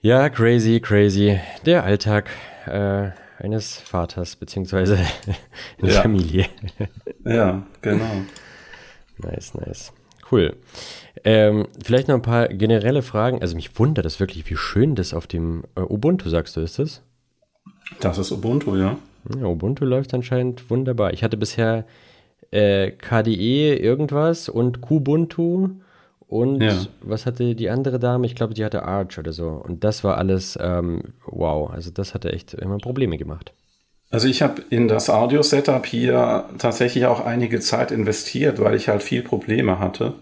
Ja, crazy, crazy. Der Alltag äh, eines Vaters beziehungsweise einer Ja. Familie. Ja, genau. Nice, nice. Cool. Ähm, vielleicht noch ein paar generelle Fragen. Also mich wundert das wirklich, wie schön das auf dem äh, Ubuntu, sagst du, ist das? Das ist Ubuntu, ja. Ja, Ubuntu läuft anscheinend wunderbar. Ich hatte bisher äh, KDE irgendwas und Kubuntu und Ja. was hatte die andere Dame? Ich glaube, die hatte Arch oder so. Und das war alles ähm, wow. Also das hatte echt immer Probleme gemacht. Also ich habe in das Audio-Setup hier tatsächlich auch einige Zeit investiert, weil ich halt viel Probleme hatte.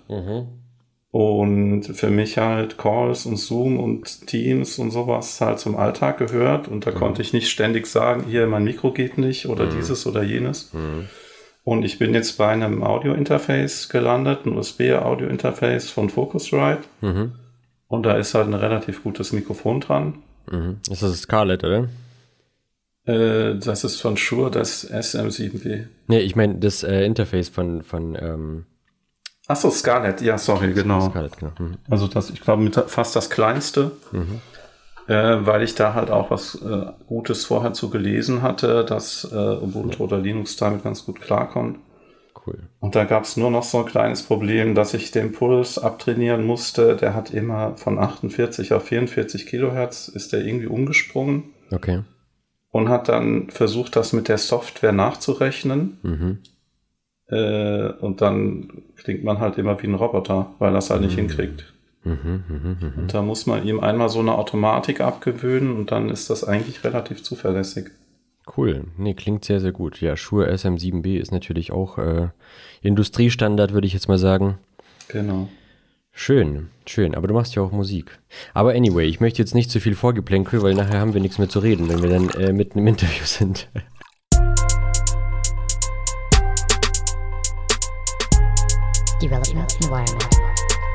Und für mich halt Calls und Zoom und Teams und sowas halt zum Alltag gehört. Und da konnte ich nicht ständig sagen, hier mein Mikro geht nicht oder dieses oder jenes. Und ich bin jetzt bei einem Audio-Interface gelandet, ein USB-Audio-Interface von Focusrite. Und da ist halt ein relativ gutes Mikrofon dran. Mhm. Ist das Scarlett, oder? Äh, das ist von Shure, das SM7B. Nee, ich meine das äh, Interface von, von ähm, Achso, Scarlett, ja, sorry, genau. Scarlett, genau. Mhm. Also das, ich glaube, fast das kleinste, äh, weil ich da halt auch was äh, Gutes vorher zu gelesen hatte, dass äh, Ubuntu oder Linux damit ganz gut klarkommt. Cool. Und da gab es nur noch so ein kleines Problem, dass ich den Puls abtrainieren musste. Der hat immer von 48 auf 44 Kilohertz, ist der irgendwie umgesprungen Okay. und hat dann versucht, das mit der Software nachzurechnen. Mhm. Äh, und dann klingt man halt immer wie ein Roboter, weil das halt nicht hinkriegt. Mhm. Und da muss man ihm einmal so eine Automatik abgewöhnen und dann ist das eigentlich relativ zuverlässig. Cool. Nee, klingt sehr, sehr gut. Ja, Shure SM7B ist natürlich auch äh, Industriestandard, würde ich jetzt mal sagen. Genau. Schön, schön. Aber du machst ja auch Musik. Aber anyway, ich möchte jetzt nicht zu viel Vorgeplänkel, weil nachher haben wir nichts mehr zu reden, wenn wir dann äh, mitten im Interview sind. Development environment.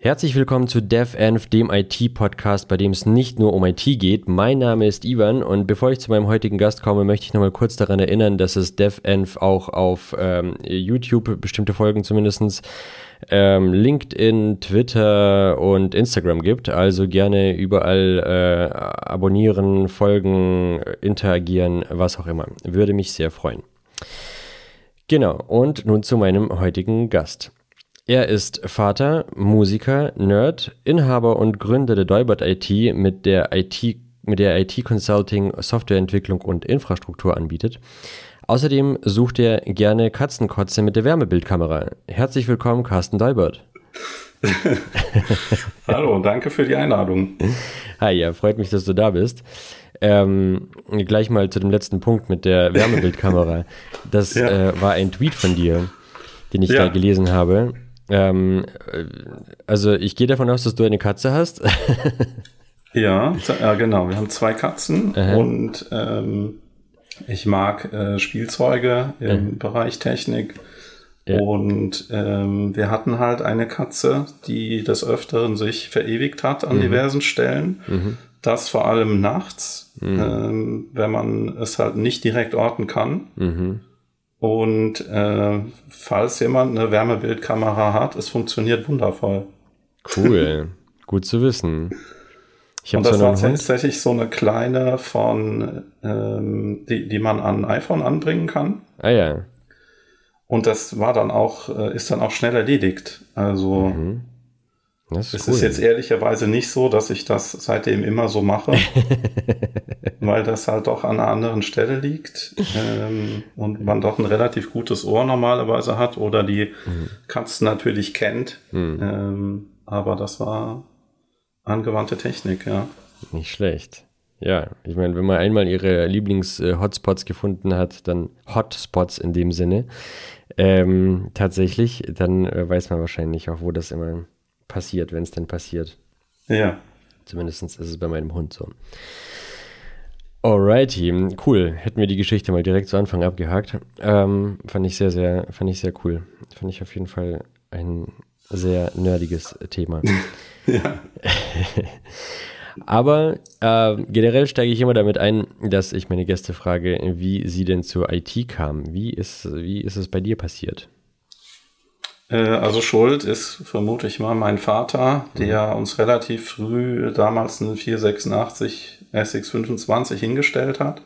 Herzlich willkommen zu DevEnv, dem IT-Podcast, bei dem es nicht nur um IT geht. Mein Name ist Ivan und bevor ich zu meinem heutigen Gast komme, möchte ich nochmal kurz daran erinnern, dass es DevEnv auch auf ähm, YouTube, bestimmte Folgen zumindestens ähm, LinkedIn, Twitter und Instagram gibt. Also gerne überall äh, abonnieren, folgen, interagieren, was auch immer. Würde mich sehr freuen. Genau, und nun zu meinem heutigen Gast. Er ist Vater, Musiker, Nerd, Inhaber und Gründer der Deubert IT, mit der IT, mit der IT Consulting, Softwareentwicklung und Infrastruktur anbietet. Außerdem sucht er gerne Katzenkotze mit der Wärmebildkamera. Herzlich willkommen, Carsten Deubert. Hallo und danke für die Einladung. Hi, ja, freut mich, dass du da bist. Ähm, gleich mal zu dem letzten Punkt mit der Wärmebildkamera. Das Ja. äh, war ein Tweet von dir, den ich Ja. da gelesen habe. Ähm, äh, also ich gehe davon aus, dass du eine Katze hast. Ja, ja genau. Wir haben zwei Katzen Aha. und ähm, ich mag äh, Spielzeuge im Bereich Technik. Ja. Und ähm, wir hatten halt eine Katze, die des Öfteren sich verewigt hat Mhm. an diversen Stellen. Das vor allem nachts, Mhm. ähm, wenn man es halt nicht direkt orten kann. Mhm. Und äh, falls jemand eine Wärmebildkamera hat, es funktioniert wundervoll. Cool, gut zu wissen. Ich Und das war tatsächlich so eine kleine von, ähm, die, die man an ein iPhone anbringen kann. Ah ja, Und das war dann auch, äh, ist dann auch schnell erledigt. Also das es ist cool. ist jetzt ehrlicherweise nicht so, dass ich das seitdem immer so mache, weil das halt doch an einer anderen Stelle liegt ähm, und man doch ein relativ gutes Ohr normalerweise hat oder die Mhm. Katzen natürlich kennt. Ähm, aber das war angewandte Technik, ja. Nicht schlecht. Ja, ich meine, wenn man einmal ihre Lieblings-Hotspots gefunden hat, dann Hotspots in dem Sinne, ähm, tatsächlich, dann äh, weiß man wahrscheinlich auch, wo das immer passiert, wenn es denn passiert. Ja. Zumindest ist es bei meinem Hund so. Alrighty, cool. Hätten wir die Geschichte mal direkt zu Anfang abgehakt. Ähm, fand ich sehr, sehr, fand ich sehr cool. Fand ich auf jeden Fall ein sehr nerdiges Thema. Ja. Aber äh, generell steige ich immer damit ein, dass ich meine Gäste frage, wie sie denn zur IT kamen. Wie ist, wie ist es bei dir passiert? Äh, also Schuld ist, vermute ich mal, mein Vater, der uns relativ früh damals einen 486 SX25 hingestellt hat.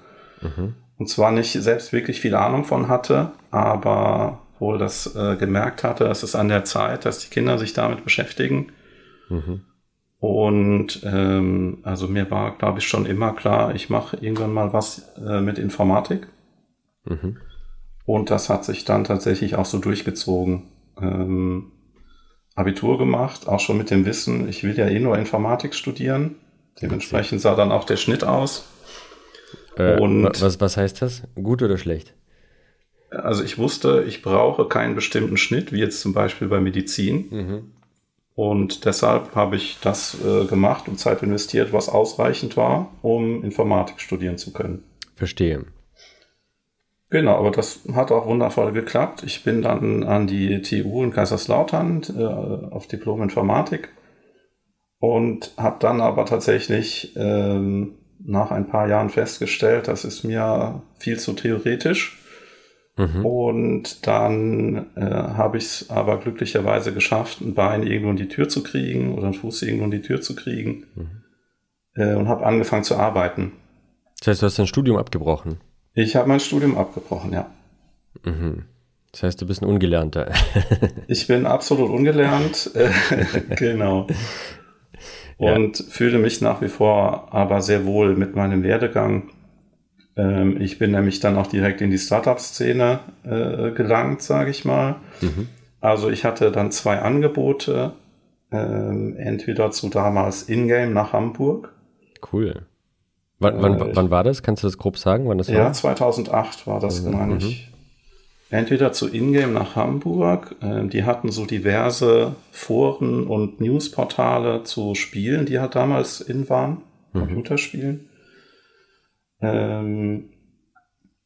Und zwar nicht selbst wirklich viel Ahnung von hatte, aber wohl das äh, gemerkt hatte, es ist an der Zeit, dass die Kinder sich damit beschäftigen. Und ähm, also mir war, glaube ich, schon immer klar, ich mache irgendwann mal was äh, mit Informatik. Und das hat sich dann tatsächlich auch so durchgezogen. Ähm, Abitur gemacht, auch schon mit dem Wissen, ich will ja eh nur Informatik studieren. Dementsprechend sah dann auch der Schnitt aus. Äh, Und- wa- was, was heißt das? Gut oder schlecht? Also ich wusste, ich brauche keinen bestimmten Schnitt, wie jetzt zum Beispiel bei Medizin. Und deshalb habe ich das äh, gemacht und Zeit investiert, was ausreichend war, um Informatik studieren zu können. Verstehe. Genau, aber das hat auch wundervoll geklappt. Ich bin dann an die TU in Kaiserslautern äh, auf Diplom Informatik und habe dann aber tatsächlich ähm, nach ein paar Jahren festgestellt, das ist mir viel zu theoretisch. Und dann äh, habe ich es aber glücklicherweise geschafft, ein Bein irgendwo in die Tür zu kriegen oder einen Fuß irgendwo in die Tür zu kriegen äh, und habe angefangen zu arbeiten. Das heißt, du hast dein Studium abgebrochen. Ich habe mein Studium abgebrochen, ja. Das heißt, du bist ein Ungelernter. Ich bin absolut ungelernt, genau. Ja. Und fühle mich nach wie vor aber sehr wohl mit meinem Werdegang. Ähm, ich bin nämlich dann auch direkt in die Startup-Szene äh, gelangt, sage ich mal. Also ich hatte dann zwei Angebote, ähm, entweder zu damals Ingame nach Hamburg. Cool. Wann, wann, Äh, wann war das? Kannst du das grob sagen, wann das Ja, war? 2008 war das, meine ich. Entweder zu Ingame nach Hamburg. ähm, die hatten so diverse Foren und Newsportale zu Spielen, die halt damals in waren. Computerspielen. Ähm,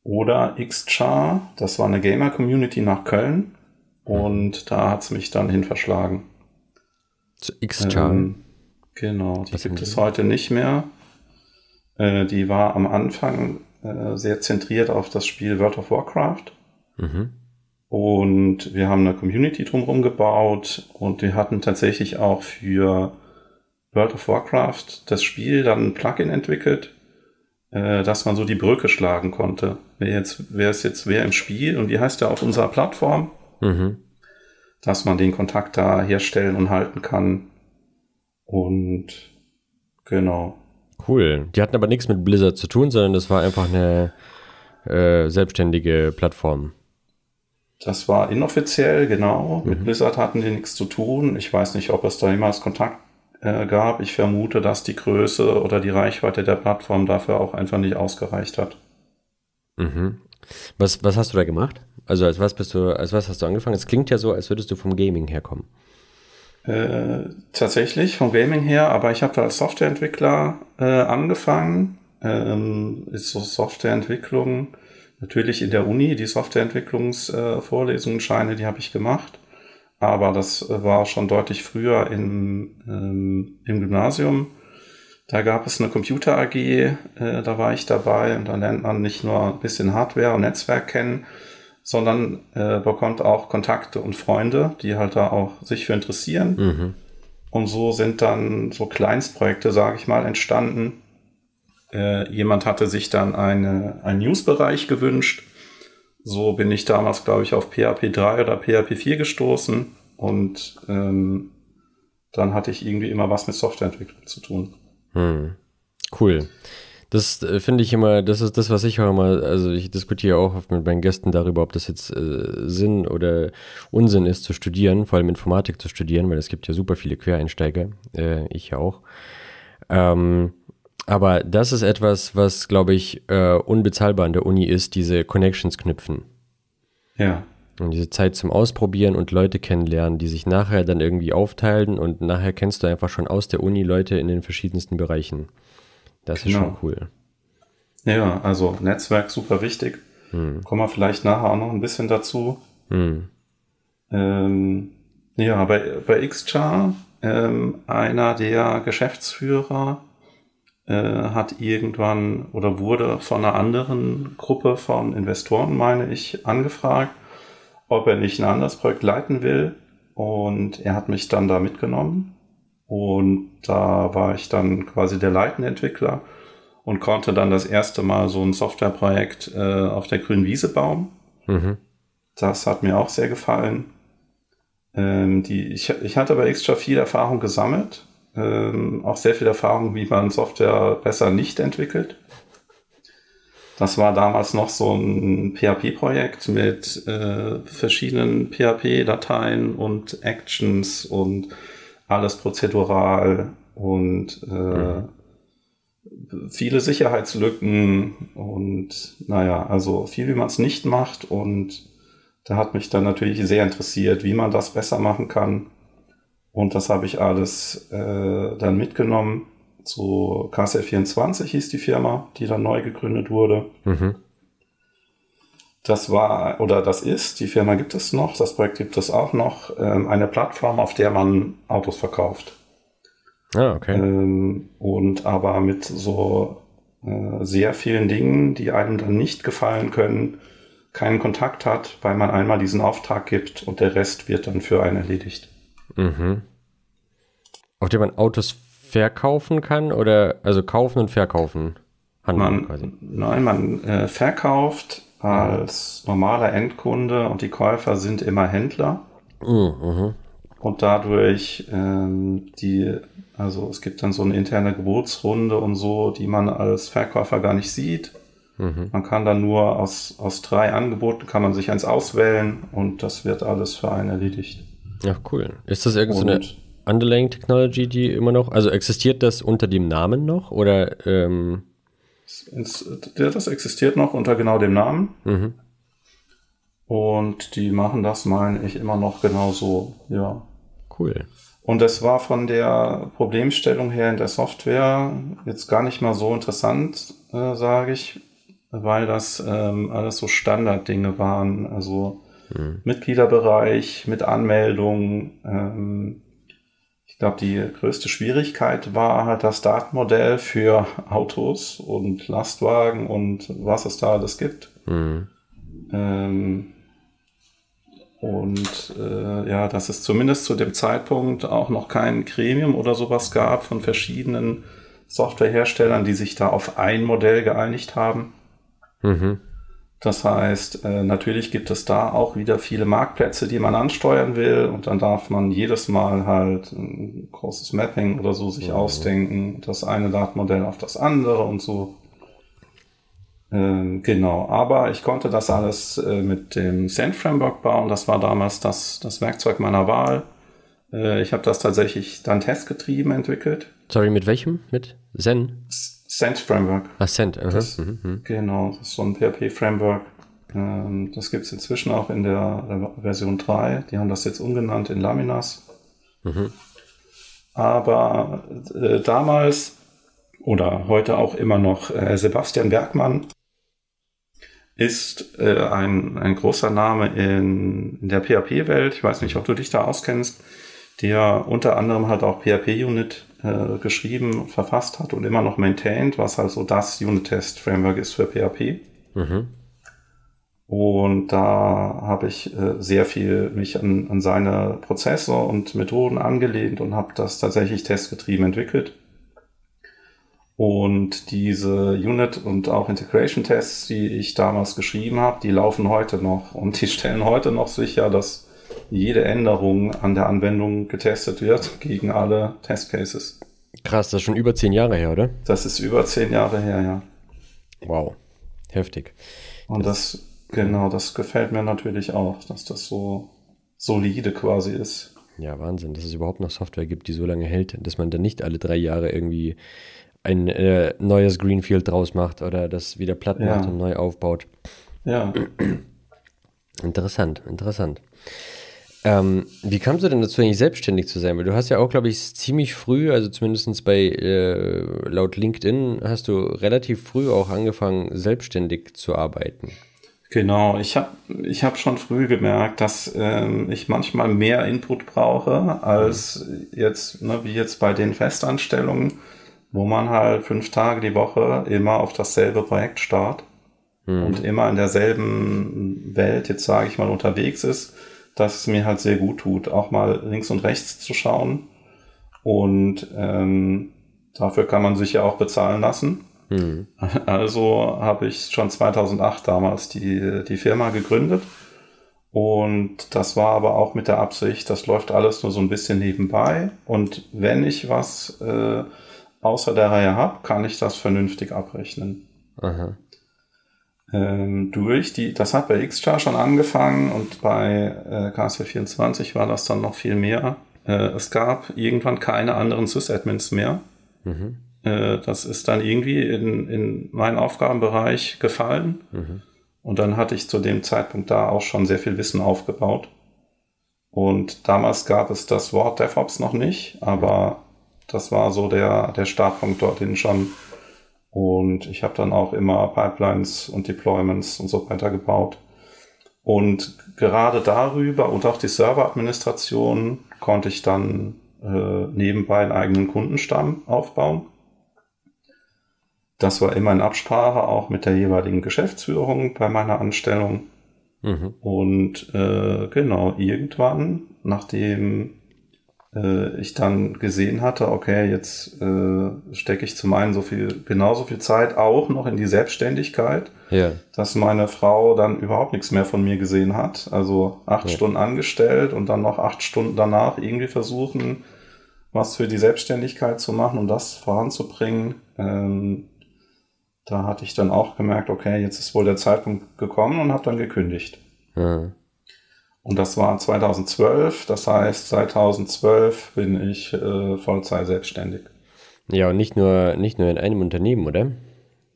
oder Xchar, das war eine Gamer-Community nach Köln. Und da hat's mich dann hin verschlagen. Zu X-Char. Ähm, genau, die Was gibt es heute nicht mehr. Äh, die war am Anfang äh, sehr zentriert auf das Spiel World of Warcraft. Mhm. Und wir haben eine Community drumherum gebaut und wir hatten tatsächlich auch für World of Warcraft das Spiel dann ein Plugin entwickelt, äh, dass man so die Brücke schlagen konnte. Wer jetzt, wer ist jetzt wer im Spiel und wie heißt der auf unserer Plattform? Mhm. dass man den Kontakt da herstellen und halten kann. Und genau. Cool. Die hatten aber nichts mit Blizzard zu tun, sondern das war einfach eine äh, selbstständige Plattform. Das war inoffiziell, genau. Mhm. Mit Blizzard hatten die nichts zu tun. Ich weiß nicht, ob es da jemals Kontakt äh, gab. Ich vermute, dass die Größe oder die Reichweite der Plattform dafür auch einfach nicht ausgereicht hat. Mhm. Was, was hast du da gemacht? Also als was bist du, als was hast du angefangen? Es klingt ja so, als würdest du vom Gaming herkommen. Äh, tatsächlich vom Gaming her, aber ich habe da als Softwareentwickler äh, angefangen. Ähm, ist so Softwareentwicklung natürlich in der Uni, die Softwareentwicklungsvorlesungen, äh, Scheine, die habe ich gemacht. Aber das äh, war schon deutlich früher im, ähm, im Gymnasium. Da gab es eine Computer AG, äh, da war ich dabei und da lernt man nicht nur ein bisschen Hardware und Netzwerk kennen, sondern äh, bekommt auch Kontakte und Freunde, die halt da auch sich für interessieren. Mhm. Und so sind dann so Kleinstprojekte, sage ich mal, entstanden. Äh, jemand hatte sich dann eine, einen Newsbereich gewünscht. So bin ich damals, glaube ich, auf PHP 3 oder PHP 4 gestoßen. Und ähm, dann hatte ich irgendwie immer was mit Softwareentwicklung zu tun. Hm. Cool. Das äh, finde ich immer, das ist das, was ich auch immer, also ich diskutiere auch oft mit meinen Gästen darüber, ob das jetzt äh, Sinn oder Unsinn ist zu studieren, vor allem Informatik zu studieren, weil es gibt ja super viele Quereinsteiger, äh, ich ja auch. Ähm, aber das ist etwas, was, glaube ich, äh, unbezahlbar an der Uni ist, diese Connections knüpfen. Ja, Und diese Zeit zum Ausprobieren und Leute kennenlernen, die sich nachher dann irgendwie aufteilen und nachher kennst du einfach schon aus der Uni Leute in den verschiedensten Bereichen. Das ist Genau. schon cool. ja, also Netzwerk super wichtig. Kommen wir vielleicht nachher auch noch ein bisschen dazu. Hm. Ähm, ja, bei, bei Xchar, ähm, einer der Geschäftsführer äh, hat irgendwann oder wurde von einer anderen Gruppe von Investoren, meine ich, angefragt, ob er nicht ein anderes Projekt leiten will. Und er hat mich dann da mitgenommen. Und da war ich dann quasi der leitende Entwickler und konnte dann das erste Mal so ein Softwareprojekt äh, auf der grünen Wiese bauen. Mhm. Das hat mir auch sehr gefallen. Ähm, die, ich, ich hatte bei Extra viel Erfahrung gesammelt. Ähm, auch sehr viel Erfahrung, wie man Software besser nicht entwickelt. Das war damals noch so ein PHP-Projekt mit äh, verschiedenen PHP-Dateien und Actions und alles prozedural und äh, viele Sicherheitslücken und naja, also viel, wie man es nicht macht und da hat mich dann natürlich sehr interessiert, wie man das besser machen kann. Und das habe ich alles äh, dann mitgenommen. Zu KSL24 hieß die Firma, die dann neu gegründet wurde. Mhm. Das war oder das ist, die Firma gibt es noch, das Projekt gibt es auch noch, ähm, eine Plattform, auf der man Autos verkauft. Ah, okay. Ähm, und aber mit so äh, sehr vielen Dingen, die einem dann nicht gefallen können, keinen Kontakt hat, weil man einmal diesen Auftrag gibt und der Rest wird dann für einen erledigt. Mhm. Auf dem man Autos verkaufen kann oder also kaufen und verkaufen? Man, quasi. Nein, man äh, verkauft als normaler Endkunde und die Käufer sind immer Händler. Mhm. Und dadurch ähm, die, also es gibt dann so eine interne Geburtsrunde und so, die man als Verkäufer gar nicht sieht. Mhm. Man kann dann nur aus, aus drei Angeboten kann man sich eins auswählen und das wird alles für einen erledigt. Ja, cool. Ist das irgendeine so Underlying Technology, die immer noch, also existiert das unter dem Namen noch oder? Ähm das existiert noch unter genau dem Namen. Mhm. Und die machen das, meine ich, immer noch genauso, ja. Cool. Und es war von der Problemstellung her in der Software jetzt gar nicht mal so interessant, äh, sage ich, weil das ähm, alles so Standarddinge waren. Also mhm. Mitgliederbereich mit Anmeldung. Ähm, ich glaube, die größte Schwierigkeit war halt das Datenmodell für Autos und Lastwagen und was es da alles gibt. Mhm. Ähm, und äh, ja, dass es zumindest zu dem Zeitpunkt auch noch kein Gremium oder sowas gab von verschiedenen Softwareherstellern, die sich da auf ein Modell geeinigt haben. Mhm. Das heißt, äh, natürlich gibt es da auch wieder viele Marktplätze, die man ansteuern will und dann darf man jedes Mal halt ein großes Mapping oder so sich mhm. ausdenken, das eine Datenmodell auf das andere und so. Ähm, genau, aber ich konnte das alles äh, mit dem Send Framework bauen. Das war damals das, das Werkzeug meiner Wahl. Äh, ich habe das tatsächlich dann testgetrieben entwickelt. Sorry, mit welchem? Mit Zen? Send Framework. Ah, Send. Uh das, mhm. Genau, das ist so ein PHP-Framework. Ähm, das gibt es inzwischen auch in der, der, Version 3. Die haben das jetzt umgenannt in Laminas. Mhm. Aber äh, damals oder heute auch immer noch äh, Sebastian Bergmann ist äh, ein, ein großer Name in, in der PHP-Welt. Ich weiß nicht, ob du dich da auskennst, der unter anderem halt auch PHP-Unit äh, geschrieben, verfasst hat und immer noch maintained, was also das Unit-Test-Framework ist für PHP. Mhm. Und da habe ich äh, sehr viel mich an, an seine Prozesse und Methoden angelehnt und habe das tatsächlich testgetrieben entwickelt. Und diese Unit- und auch Integration-Tests, die ich damals geschrieben habe, die laufen heute noch und die stellen heute noch sicher, dass jede Änderung an der Anwendung getestet wird gegen alle Testcases. Krass, das ist schon über zehn Jahre her, oder? Das ist über zehn Jahre her, ja. Wow, heftig. Und das, das genau, das gefällt mir natürlich auch, dass das so solide quasi ist. Ja, Wahnsinn, dass es überhaupt noch Software gibt, die so lange hält, dass man dann nicht alle drei Jahre irgendwie ein äh, neues Greenfield draus macht oder das wieder platt macht ja. und neu aufbaut. Ja. Interessant, interessant. Ähm, wie kamst du denn dazu, eigentlich selbstständig zu sein? Weil du hast ja auch, glaube ich, ziemlich früh, also zumindest bei äh, laut LinkedIn, hast du relativ früh auch angefangen, selbstständig zu arbeiten. Genau, ich habe ich hab schon früh gemerkt, dass ähm, ich manchmal mehr Input brauche als jetzt, ne, wie jetzt bei den Festanstellungen wo man halt fünf Tage die Woche immer auf dasselbe Projekt starrt und immer in derselben Welt, jetzt sage ich mal, unterwegs ist, dass es mir halt sehr gut tut, auch mal links und rechts zu schauen. Und ähm, dafür kann man sich ja auch bezahlen lassen. Mhm. Also habe ich schon 2008 damals die, die Firma gegründet. Und das war aber auch mit der Absicht, das läuft alles nur so ein bisschen nebenbei. Und wenn ich was äh, außer der Reihe habe, kann ich das vernünftig abrechnen. Aha. Ähm, durch die, das hat bei Xchar schon angefangen und bei äh, KSW24 war das dann noch viel mehr. Äh, es gab irgendwann keine anderen Sysadmins mehr. Mhm. Äh, das ist dann irgendwie in, in meinen Aufgabenbereich gefallen. Mhm. Und dann hatte ich zu dem Zeitpunkt da auch schon sehr viel Wissen aufgebaut. Und damals gab es das Wort DevOps noch nicht, aber das war so der, der Startpunkt dorthin schon. Und ich habe dann auch immer Pipelines und Deployments und so weiter gebaut. Und gerade darüber und auch die Serveradministration konnte ich dann äh, nebenbei einen eigenen Kundenstamm aufbauen. Das war immer in Absprache auch mit der jeweiligen Geschäftsführung bei meiner Anstellung. Mhm. Und äh, genau, irgendwann, nachdem äh, ich dann gesehen hatte, okay, jetzt äh, stecke ich zum einen so viel, genauso viel Zeit auch noch in die Selbstständigkeit, Ja. dass meine Frau dann überhaupt nichts mehr von mir gesehen hat. Also acht Ja. Stunden angestellt und dann noch acht Stunden danach irgendwie versuchen, was für die Selbstständigkeit zu machen und das voranzubringen. Ähm, da hatte ich dann auch gemerkt, okay, jetzt ist wohl der Zeitpunkt gekommen und habe dann gekündigt. Ja. Und das war 2012, das heißt, seit 2012 bin ich äh, Vollzeit selbstständig. Ja, und nicht nur, nicht nur in einem Unternehmen, oder?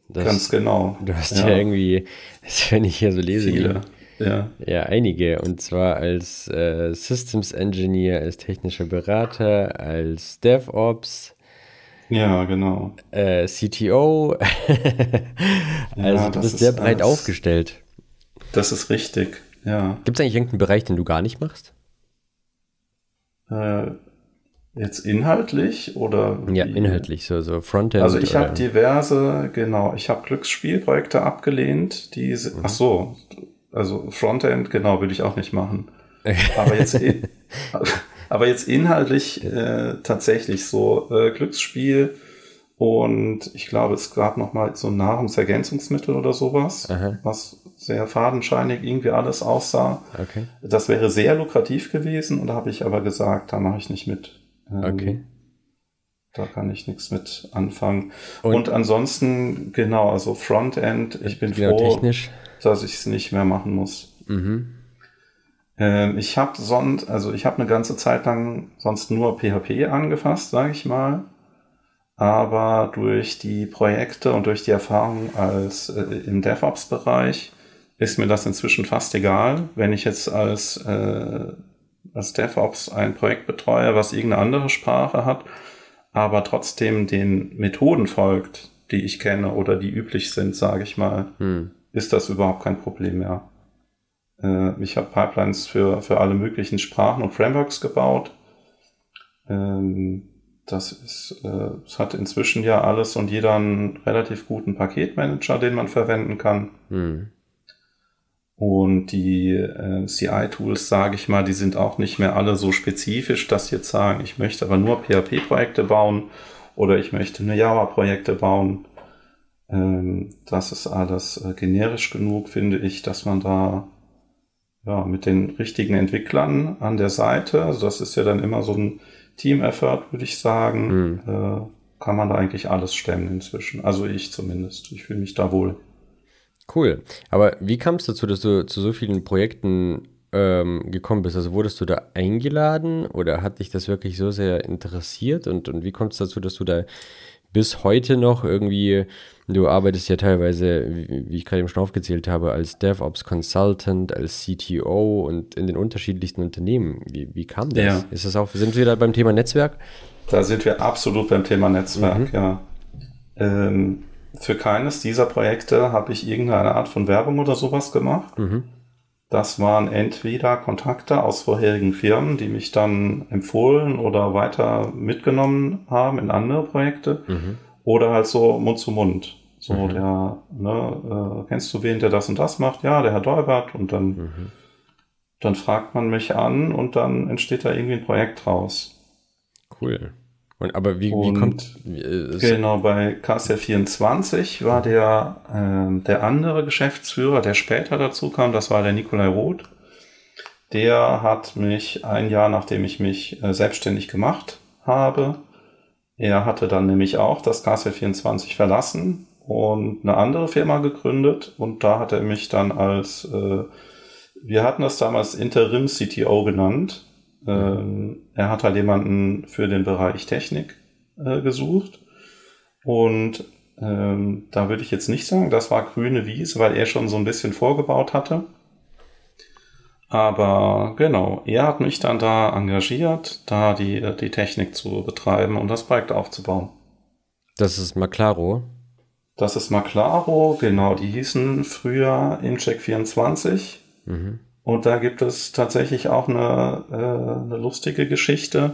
Das, Ganz genau. Du hast ja, irgendwie, das, wenn ich hier so lese, viele. Ja. Ja, einige. Und zwar als äh, Systems Engineer, als technischer Berater, als DevOps, ja, genau. äh, CTO. also du das bist ist sehr breit alles- aufgestellt. Das ist richtig. Ja. Gibt es eigentlich irgendeinen Bereich, den du gar nicht machst? Äh, jetzt inhaltlich oder? Ja, wie? inhaltlich, so, so Frontend. Also ich habe diverse, genau, ich habe Glücksspielprojekte abgelehnt, die, Mhm. ach so, also Frontend, genau, würde ich auch nicht machen. Aber jetzt, in, aber jetzt inhaltlich äh, tatsächlich so äh, Glücksspiel und ich glaube, es gab noch mal so ein Nahrungsergänzungsmittel oder sowas, Aha. was sehr fadenscheinig irgendwie alles aussah. Okay. Das wäre sehr lukrativ gewesen und da habe ich aber gesagt, da mache ich nicht mit. Ähm, Okay. Da kann ich nichts mit anfangen. Und- Und, ansonsten, genau, also Frontend, ich bin froh, technisch. dass ich es nicht mehr machen muss. Mhm. Ähm, ich habe sonst, also ich habe eine ganze Zeit lang sonst nur PHP angefasst, sage ich mal. Aber durch die Projekte und durch die Erfahrung als äh, im DevOps-Bereich ist mir das inzwischen fast egal, wenn ich jetzt als, äh, als DevOps ein Projekt betreue, was irgendeine andere Sprache hat, aber trotzdem den Methoden folgt, die ich kenne oder die üblich sind, sage ich mal, Hm. ist das überhaupt kein Problem mehr. Äh, ich habe Pipelines für, für alle möglichen Sprachen und Frameworks gebaut. Ähm, das ist, äh, es hat inzwischen ja alles und jeder einen relativ guten Paketmanager, den man verwenden kann. Hm. Und die äh, CI-Tools, sage ich mal, die sind auch nicht mehr alle so spezifisch, dass sie jetzt sagen, ich möchte aber nur PHP-Projekte bauen oder ich möchte nur Java-Projekte bauen. Ähm, das ist alles äh, generisch genug, finde ich, dass man da ja, mit den richtigen Entwicklern an der Seite, also das ist ja dann immer so ein Team-Effort, würde ich sagen, äh, kann man da eigentlich alles stemmen inzwischen. Also ich zumindest. Ich fühle mich da wohl. Cool. Aber wie kam es dazu, dass du zu so vielen Projekten ähm, gekommen bist? Also wurdest du da eingeladen oder hat dich das wirklich so sehr interessiert? Und, und wie kommt es dazu, dass du da bis heute noch irgendwie, du arbeitest ja teilweise, wie, ich gerade eben schon aufgezählt habe, als DevOps Consultant, als CTO und in den unterschiedlichsten Unternehmen. Wie, wie kam das? Ja. Ist das auch, sind wir da beim Thema Netzwerk? Da sind wir absolut beim Thema Netzwerk, ja. Ähm, für keines dieser Projekte habe ich irgendeine Art von Werbung oder sowas gemacht. Das waren entweder Kontakte aus vorherigen Firmen, die mich dann empfohlen oder weiter mitgenommen haben in andere Projekte. Oder halt so Mund zu Mund. So, mhm. der, ne, äh, kennst du wen, der das und das macht? Ja, der Herr Dolbert. Und dann, mhm. dann fragt man mich an und dann entsteht da irgendwie ein Projekt draus. Cool. Und, aber wie, wie kommt. Wie, äh, genau, bei KSR24 war der, äh, der andere Geschäftsführer, der später dazu kam, das war der Nikolai Roth. Der hat mich ein Jahr, nachdem ich mich äh, selbstständig gemacht habe, er hatte dann nämlich auch das KSL24 verlassen und eine andere Firma gegründet und da hat er mich dann als, äh, wir hatten das damals Interim CTO genannt. Ähm, er hat halt jemanden für den Bereich Technik äh, gesucht und ähm, da würde ich jetzt nicht sagen, das war grüne Wiese, weil er schon so ein bisschen vorgebaut hatte. Aber genau, er hat mich dann da engagiert, da die, die Technik zu betreiben und das Projekt aufzubauen. Das ist Maclaro. Das ist Maclaro, genau, die hießen früher Incheck24. Mhm. Und da gibt es tatsächlich auch eine, äh, eine lustige Geschichte.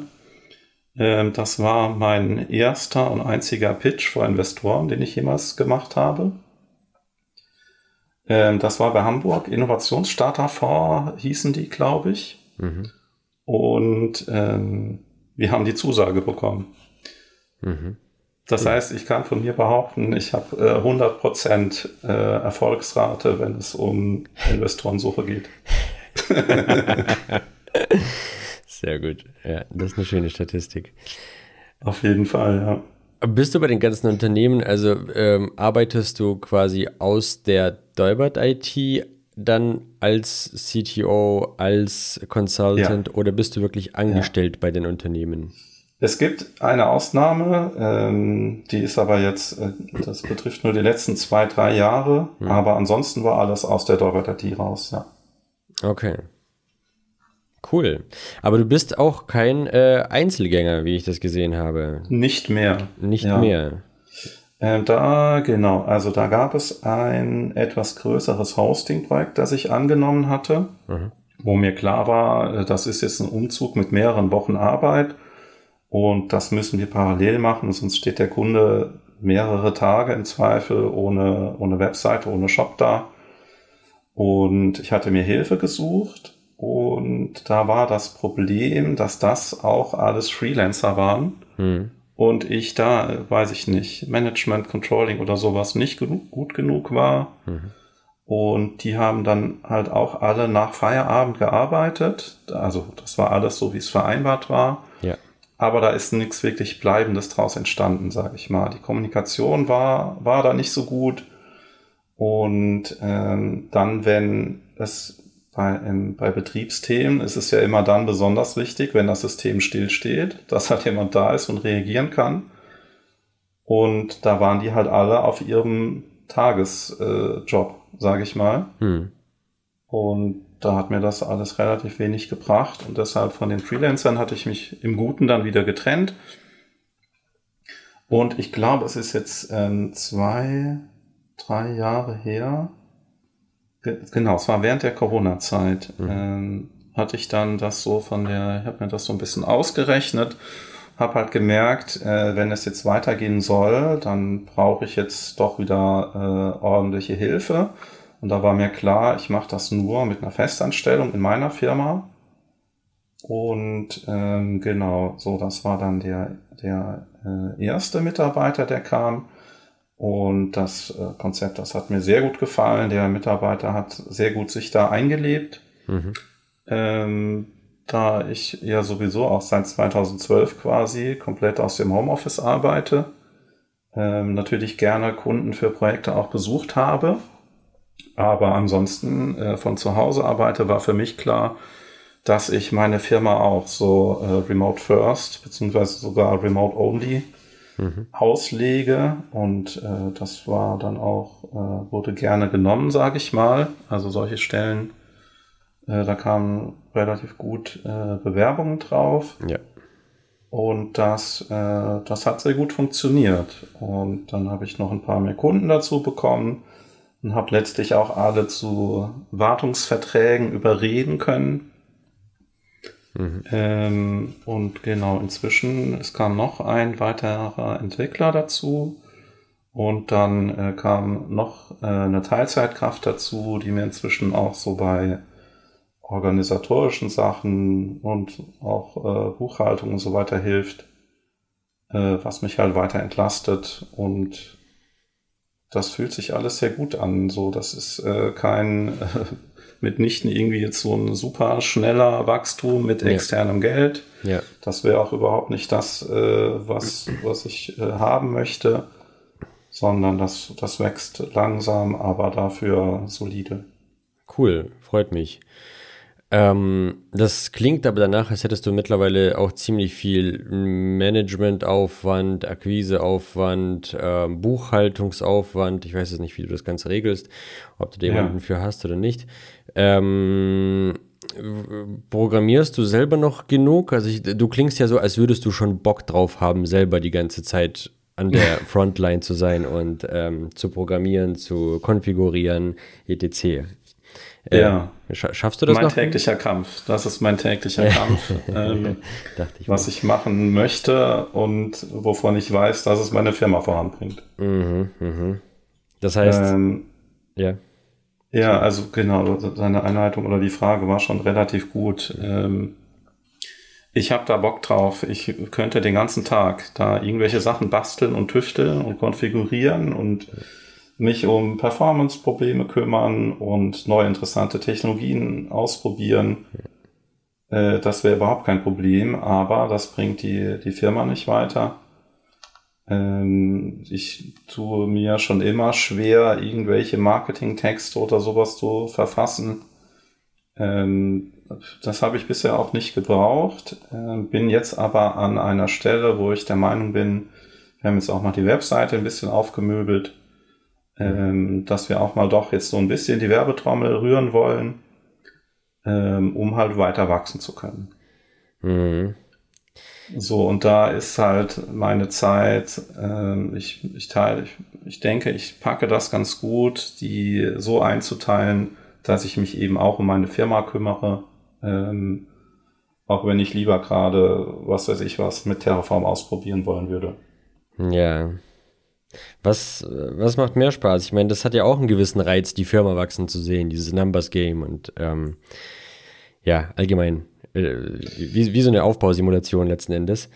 Ähm, das war mein erster und einziger Pitch vor Investoren, den ich jemals gemacht habe. Ähm, das war bei Hamburg, Innovationsstarterfonds hießen die, glaube ich. Mhm. Und ähm, wir haben die Zusage bekommen. Mhm. Das mhm. heißt, ich kann von mir behaupten, ich habe äh, 100% äh, Erfolgsrate, wenn es um Investorensuche geht. Sehr gut. Ja, das ist eine schöne Statistik. Auf jeden Fall, ja. Bist du bei den ganzen Unternehmen, also ähm, arbeitest du quasi aus der Dolbert IT dann als CTO, als Consultant ja. oder bist du wirklich angestellt ja. bei den Unternehmen? Es gibt eine Ausnahme, ähm, die ist aber jetzt, äh, das betrifft nur die letzten zwei, drei Jahre, hm. aber ansonsten war alles aus der Dolbert IT raus, ja. Okay. Cool. Aber du bist auch kein äh, Einzelgänger, wie ich das gesehen habe. Nicht mehr. Nicht ja. mehr. Äh, da, genau, also da gab es ein etwas größeres Hosting-Projekt, das ich angenommen hatte, mhm. wo mir klar war, äh, das ist jetzt ein Umzug mit mehreren Wochen Arbeit und das müssen wir parallel machen, sonst steht der Kunde mehrere Tage im Zweifel ohne, ohne Webseite, ohne Shop da. Und ich hatte mir Hilfe gesucht und da war das Problem, dass das auch alles Freelancer waren. Hm. Und ich da, weiß ich nicht, Management, Controlling oder sowas nicht genug, gut genug war. Mhm. Und die haben dann halt auch alle nach Feierabend gearbeitet. Also das war alles so, wie es vereinbart war. Ja. Aber da ist nichts wirklich Bleibendes draus entstanden, sage ich mal. Die Kommunikation war, war da nicht so gut. Und ähm, dann, wenn es bei, in, bei Betriebsthemen ist es ja immer dann besonders wichtig, wenn das System stillsteht, dass halt jemand da ist und reagieren kann. Und da waren die halt alle auf ihrem Tagesjob, äh, sage ich mal. Hm. Und da hat mir das alles relativ wenig gebracht und deshalb von den Freelancern hatte ich mich im Guten dann wieder getrennt. Und ich glaube, es ist jetzt ähm, zwei, drei Jahre her, Genau, es war während der Corona-Zeit. Mhm. Ähm, hatte ich dann das so von der, ich habe mir das so ein bisschen ausgerechnet, habe halt gemerkt, äh, wenn es jetzt weitergehen soll, dann brauche ich jetzt doch wieder äh, ordentliche Hilfe. Und da war mir klar, ich mache das nur mit einer Festanstellung in meiner Firma. Und ähm, genau, so das war dann der, der äh, erste Mitarbeiter, der kam. Und das äh, Konzept, das hat mir sehr gut gefallen. Der Mitarbeiter hat sehr gut sich da eingelebt. Mhm. Ähm, da ich ja sowieso auch seit 2012 quasi komplett aus dem Homeoffice arbeite, ähm, natürlich gerne Kunden für Projekte auch besucht habe. Aber ansonsten äh, von zu Hause arbeite, war für mich klar, dass ich meine Firma auch so äh, Remote First beziehungsweise sogar Remote Only mhm. auslege. Und äh, das war dann auch, äh, wurde gerne genommen, sage ich mal. Also solche Stellen, äh, da kamen relativ gut äh, Bewerbungen drauf. Ja. Und das, äh, das hat sehr gut funktioniert. Und dann habe ich noch ein paar mehr Kunden dazu bekommen und habe letztlich auch alle zu Wartungsverträgen überreden können. Ähm, und genau, inzwischen, es kam noch ein weiterer Entwickler dazu. Und dann äh, kam noch äh, eine Teilzeitkraft dazu, die mir inzwischen auch so bei organisatorischen Sachen und auch äh, Buchhaltung und so weiter hilft, äh, was mich halt weiter entlastet und das fühlt sich alles sehr gut an. So, das ist äh, kein äh, mitnichten irgendwie jetzt so ein super schneller Wachstum mit Ja. externem Geld. Ja. Das wäre auch überhaupt nicht das, äh, was, was ich äh, haben möchte, sondern das, das wächst langsam, aber dafür solide. Cool, freut mich. Ähm, das klingt aber danach, als hättest du mittlerweile auch ziemlich viel Managementaufwand, Akquiseaufwand, ähm, Buchhaltungsaufwand. Ich weiß jetzt nicht, wie du das Ganze regelst, ob du da Ja. jemanden für hast oder nicht. Ähm, programmierst du selber noch genug? Also ich, du klingst ja so, als würdest du schon Bock drauf haben, selber die ganze Zeit an der Frontline zu sein und ähm, zu programmieren, zu konfigurieren, etc. Äh, Ja. scha- Schaffst du das mein noch? täglicher Kampf. Das ist mein täglicher Kampf. Ähm, ich was ich machen möchte und wovon ich weiß, dass es meine Firma voranbringt. Mhm, mhm. Das heißt, Ähm, ja. ja, also genau, deine Einleitung oder die Frage war schon relativ gut. Ähm, ich habe da Bock drauf. Ich könnte den ganzen Tag da irgendwelche Sachen basteln und tüfteln und konfigurieren und mich um Performance-Probleme kümmern und neue interessante Technologien ausprobieren. Äh, das wäre überhaupt kein Problem, aber das bringt die, die Firma nicht weiter. Ähm, ich tue mir schon immer schwer, irgendwelche Marketingtexte oder sowas zu verfassen. Ähm, das habe ich bisher auch nicht gebraucht, ähm, bin jetzt aber an einer Stelle, wo ich der Meinung bin, wir haben jetzt auch mal die Webseite ein bisschen aufgemöbelt, ähm, dass wir auch mal doch jetzt so ein bisschen die Werbetrommel rühren wollen, ähm, um halt weiter wachsen zu können. Mhm. So, und da ist halt meine Zeit, ähm, ich, ich teile, ich, ich denke, ich packe das ganz gut, die so einzuteilen, dass ich mich eben auch um meine Firma kümmere, ähm, auch wenn ich lieber gerade, was weiß ich was, mit Terraform ausprobieren wollen würde. Ja. Was, was macht mehr Spaß? Ich meine, das hat ja auch einen gewissen Reiz, die Firma wachsen zu sehen, dieses Numbers Game und ähm, ja, allgemein, äh, wie, wie so eine Aufbausimulation letzten Endes.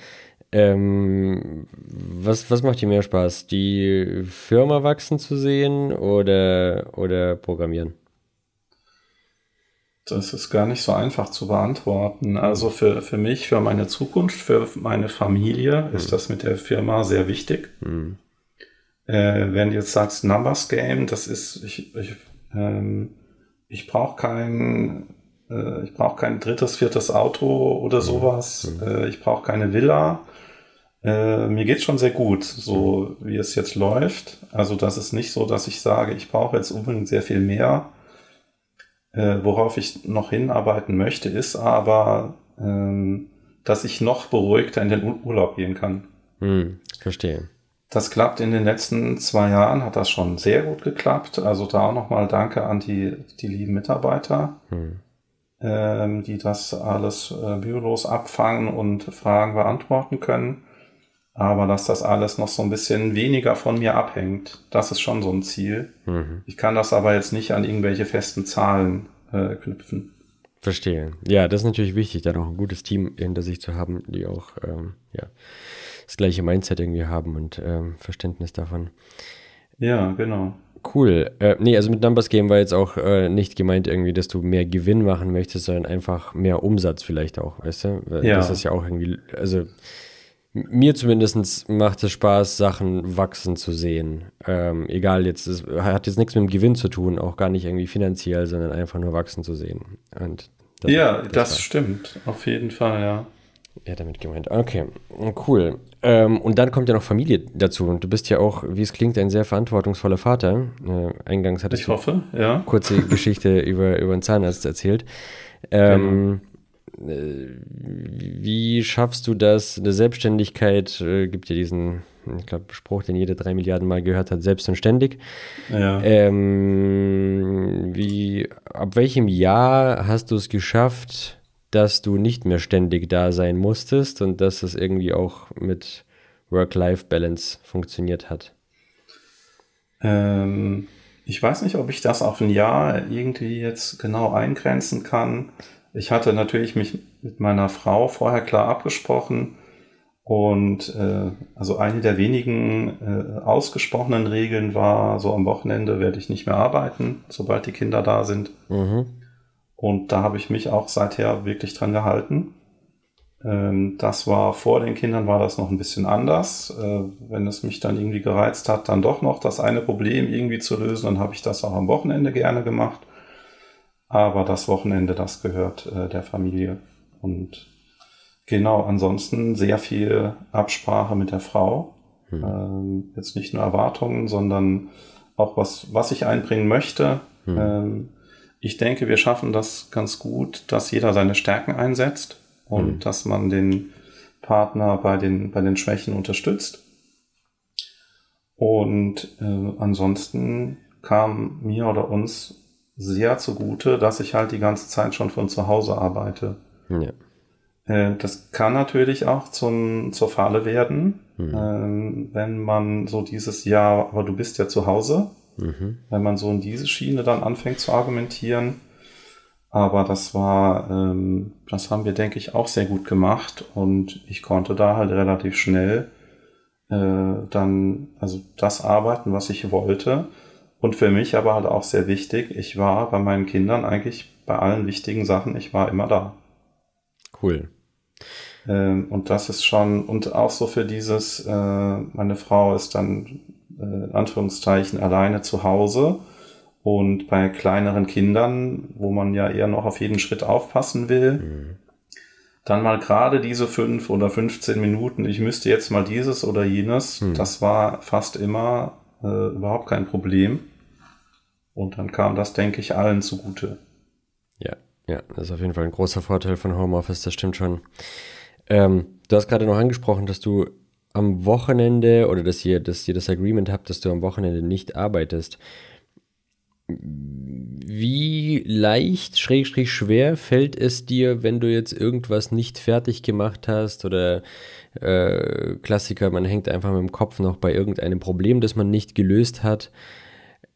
Ähm, was, was macht dir mehr Spaß? Die Firma wachsen zu sehen oder, oder programmieren? Das ist gar nicht so einfach zu beantworten. Also für, für mich, für meine Zukunft, für meine Familie ist das mit der Firma sehr wichtig. Hm. Äh, wenn du jetzt sagst Numbers Game, das ist, ich, ich, ähm, ich brauche kein, äh, ich brauche kein drittes, viertes Auto oder sowas. Äh, ich brauche keine Villa. Äh, mir geht schon sehr gut, so wie es jetzt läuft. Also das ist nicht so, dass ich sage, ich brauche jetzt unbedingt sehr viel mehr. Äh, worauf ich noch hinarbeiten möchte, ist aber, ähm, dass ich noch beruhigter in den Ur- Urlaub gehen kann. Hm, verstehe. Das klappt in den letzten zwei Jahren, hat das schon sehr gut geklappt. Also da auch nochmal Danke an die, die lieben Mitarbeiter, Hm. ähm, die das alles äh, mühelos abfangen und Fragen beantworten können. Aber dass das alles noch so ein bisschen weniger von mir abhängt, das ist schon so ein Ziel. Mhm. Ich kann das aber jetzt nicht an irgendwelche festen Zahlen äh, knüpfen. Verstehe. Ja, das ist natürlich wichtig, da noch ein gutes Team hinter sich zu haben, die auch ähm, ja, das gleiche Mindset irgendwie haben und ähm, Verständnis davon. Ja, genau. Cool. Äh, nee, also mit Numbers Game war jetzt auch äh, nicht gemeint irgendwie, dass du mehr Gewinn machen möchtest, sondern einfach mehr Umsatz vielleicht auch, weißt du? Ja. Das ist ja auch irgendwie, also mir zumindest macht es Spaß, Sachen wachsen zu sehen. Ähm, egal, jetzt es hat jetzt nichts mit dem Gewinn zu tun, auch gar nicht irgendwie finanziell, sondern einfach nur wachsen zu sehen. Und das- ja, das, war- stimmt. Auf jeden Fall, ja. Ja, damit gemeint. Okay, cool. Ähm, und dann kommt ja noch Familie dazu. Und du bist ja auch, wie es klingt, ein sehr verantwortungsvoller Vater. Äh, eingangs hattest Ich du hoffe, ja. kurze Geschichte über, über einen Zahnarzt erzählt. Ähm, äh, wie schaffst du das? Eine Selbstständigkeit äh, gibt ja diesen, ich glaube, Spruch, den jeder drei Milliarden Mal gehört hat, selbst und ständig. Ja. Ähm, wie, ab welchem Jahr hast du es geschafft, dass du nicht mehr ständig da sein musstest und dass es irgendwie auch mit Work-Life-Balance funktioniert hat? Ähm, ich weiß nicht, ob ich das auf ein Jahr irgendwie jetzt genau eingrenzen kann. Ich hatte natürlich mich mit meiner Frau vorher klar abgesprochen und äh, also eine der wenigen äh, ausgesprochenen Regeln war, so am Wochenende werde ich nicht mehr arbeiten, sobald die Kinder da sind. Mhm. Und da habe ich mich auch seither wirklich dran gehalten. Ähm, das war vor den Kindern war das noch ein bisschen anders. Äh, wenn es mich dann irgendwie gereizt hat, dann doch noch das eine Problem irgendwie zu lösen, dann habe ich das auch am Wochenende gerne gemacht. Aber das Wochenende, das gehört äh, der Familie. Und genau, ansonsten sehr viel Absprache mit der Frau. Hm. Ähm, jetzt nicht nur Erwartungen, sondern auch was, was ich einbringen möchte. Hm. Ähm, ich denke, wir schaffen das ganz gut, dass jeder seine Stärken einsetzt und Mhm. dass man den Partner bei den, bei den Schwächen unterstützt. Und äh, ansonsten kam mir oder uns sehr zugute, dass ich halt die ganze Zeit schon von zu Hause arbeite. Ja. Äh, das kann natürlich auch zum, zur Falle werden, Mhm. ähm, wenn man so dieses Jahr, aber du bist ja zu Hause, Mhm. wenn man so in diese Schiene dann anfängt zu argumentieren. Aber das war, ähm, das haben wir, denke ich, auch sehr gut gemacht und ich konnte da halt relativ schnell äh, dann, also das arbeiten, was ich wollte. Und für mich aber halt auch sehr wichtig, ich war bei meinen Kindern eigentlich bei allen wichtigen Sachen, ich war immer da. Cool. Ähm, und das ist schon, und auch so für dieses, äh, meine Frau ist dann äh, Anführungszeichen alleine zu Hause. Und bei kleineren Kindern, wo man ja eher noch auf jeden Schritt aufpassen will, Mhm. dann mal gerade diese fünf oder 15 Minuten, ich müsste jetzt mal dieses oder jenes, Hm. das war fast immer äh, überhaupt kein Problem. Und dann kam das, denke ich, allen zugute. Ja, ja, das ist auf jeden Fall ein großer Vorteil von Homeoffice, das stimmt schon. Ähm, du hast gerade noch angesprochen, dass du am Wochenende oder dass ihr, dass ihr das Agreement habt, dass du am Wochenende nicht arbeitest. Wie leicht, schräg, schräg schwer fällt es dir, wenn du jetzt irgendwas nicht fertig gemacht hast oder äh, Klassiker, man hängt einfach mit dem Kopf noch bei irgendeinem Problem, das man nicht gelöst hat,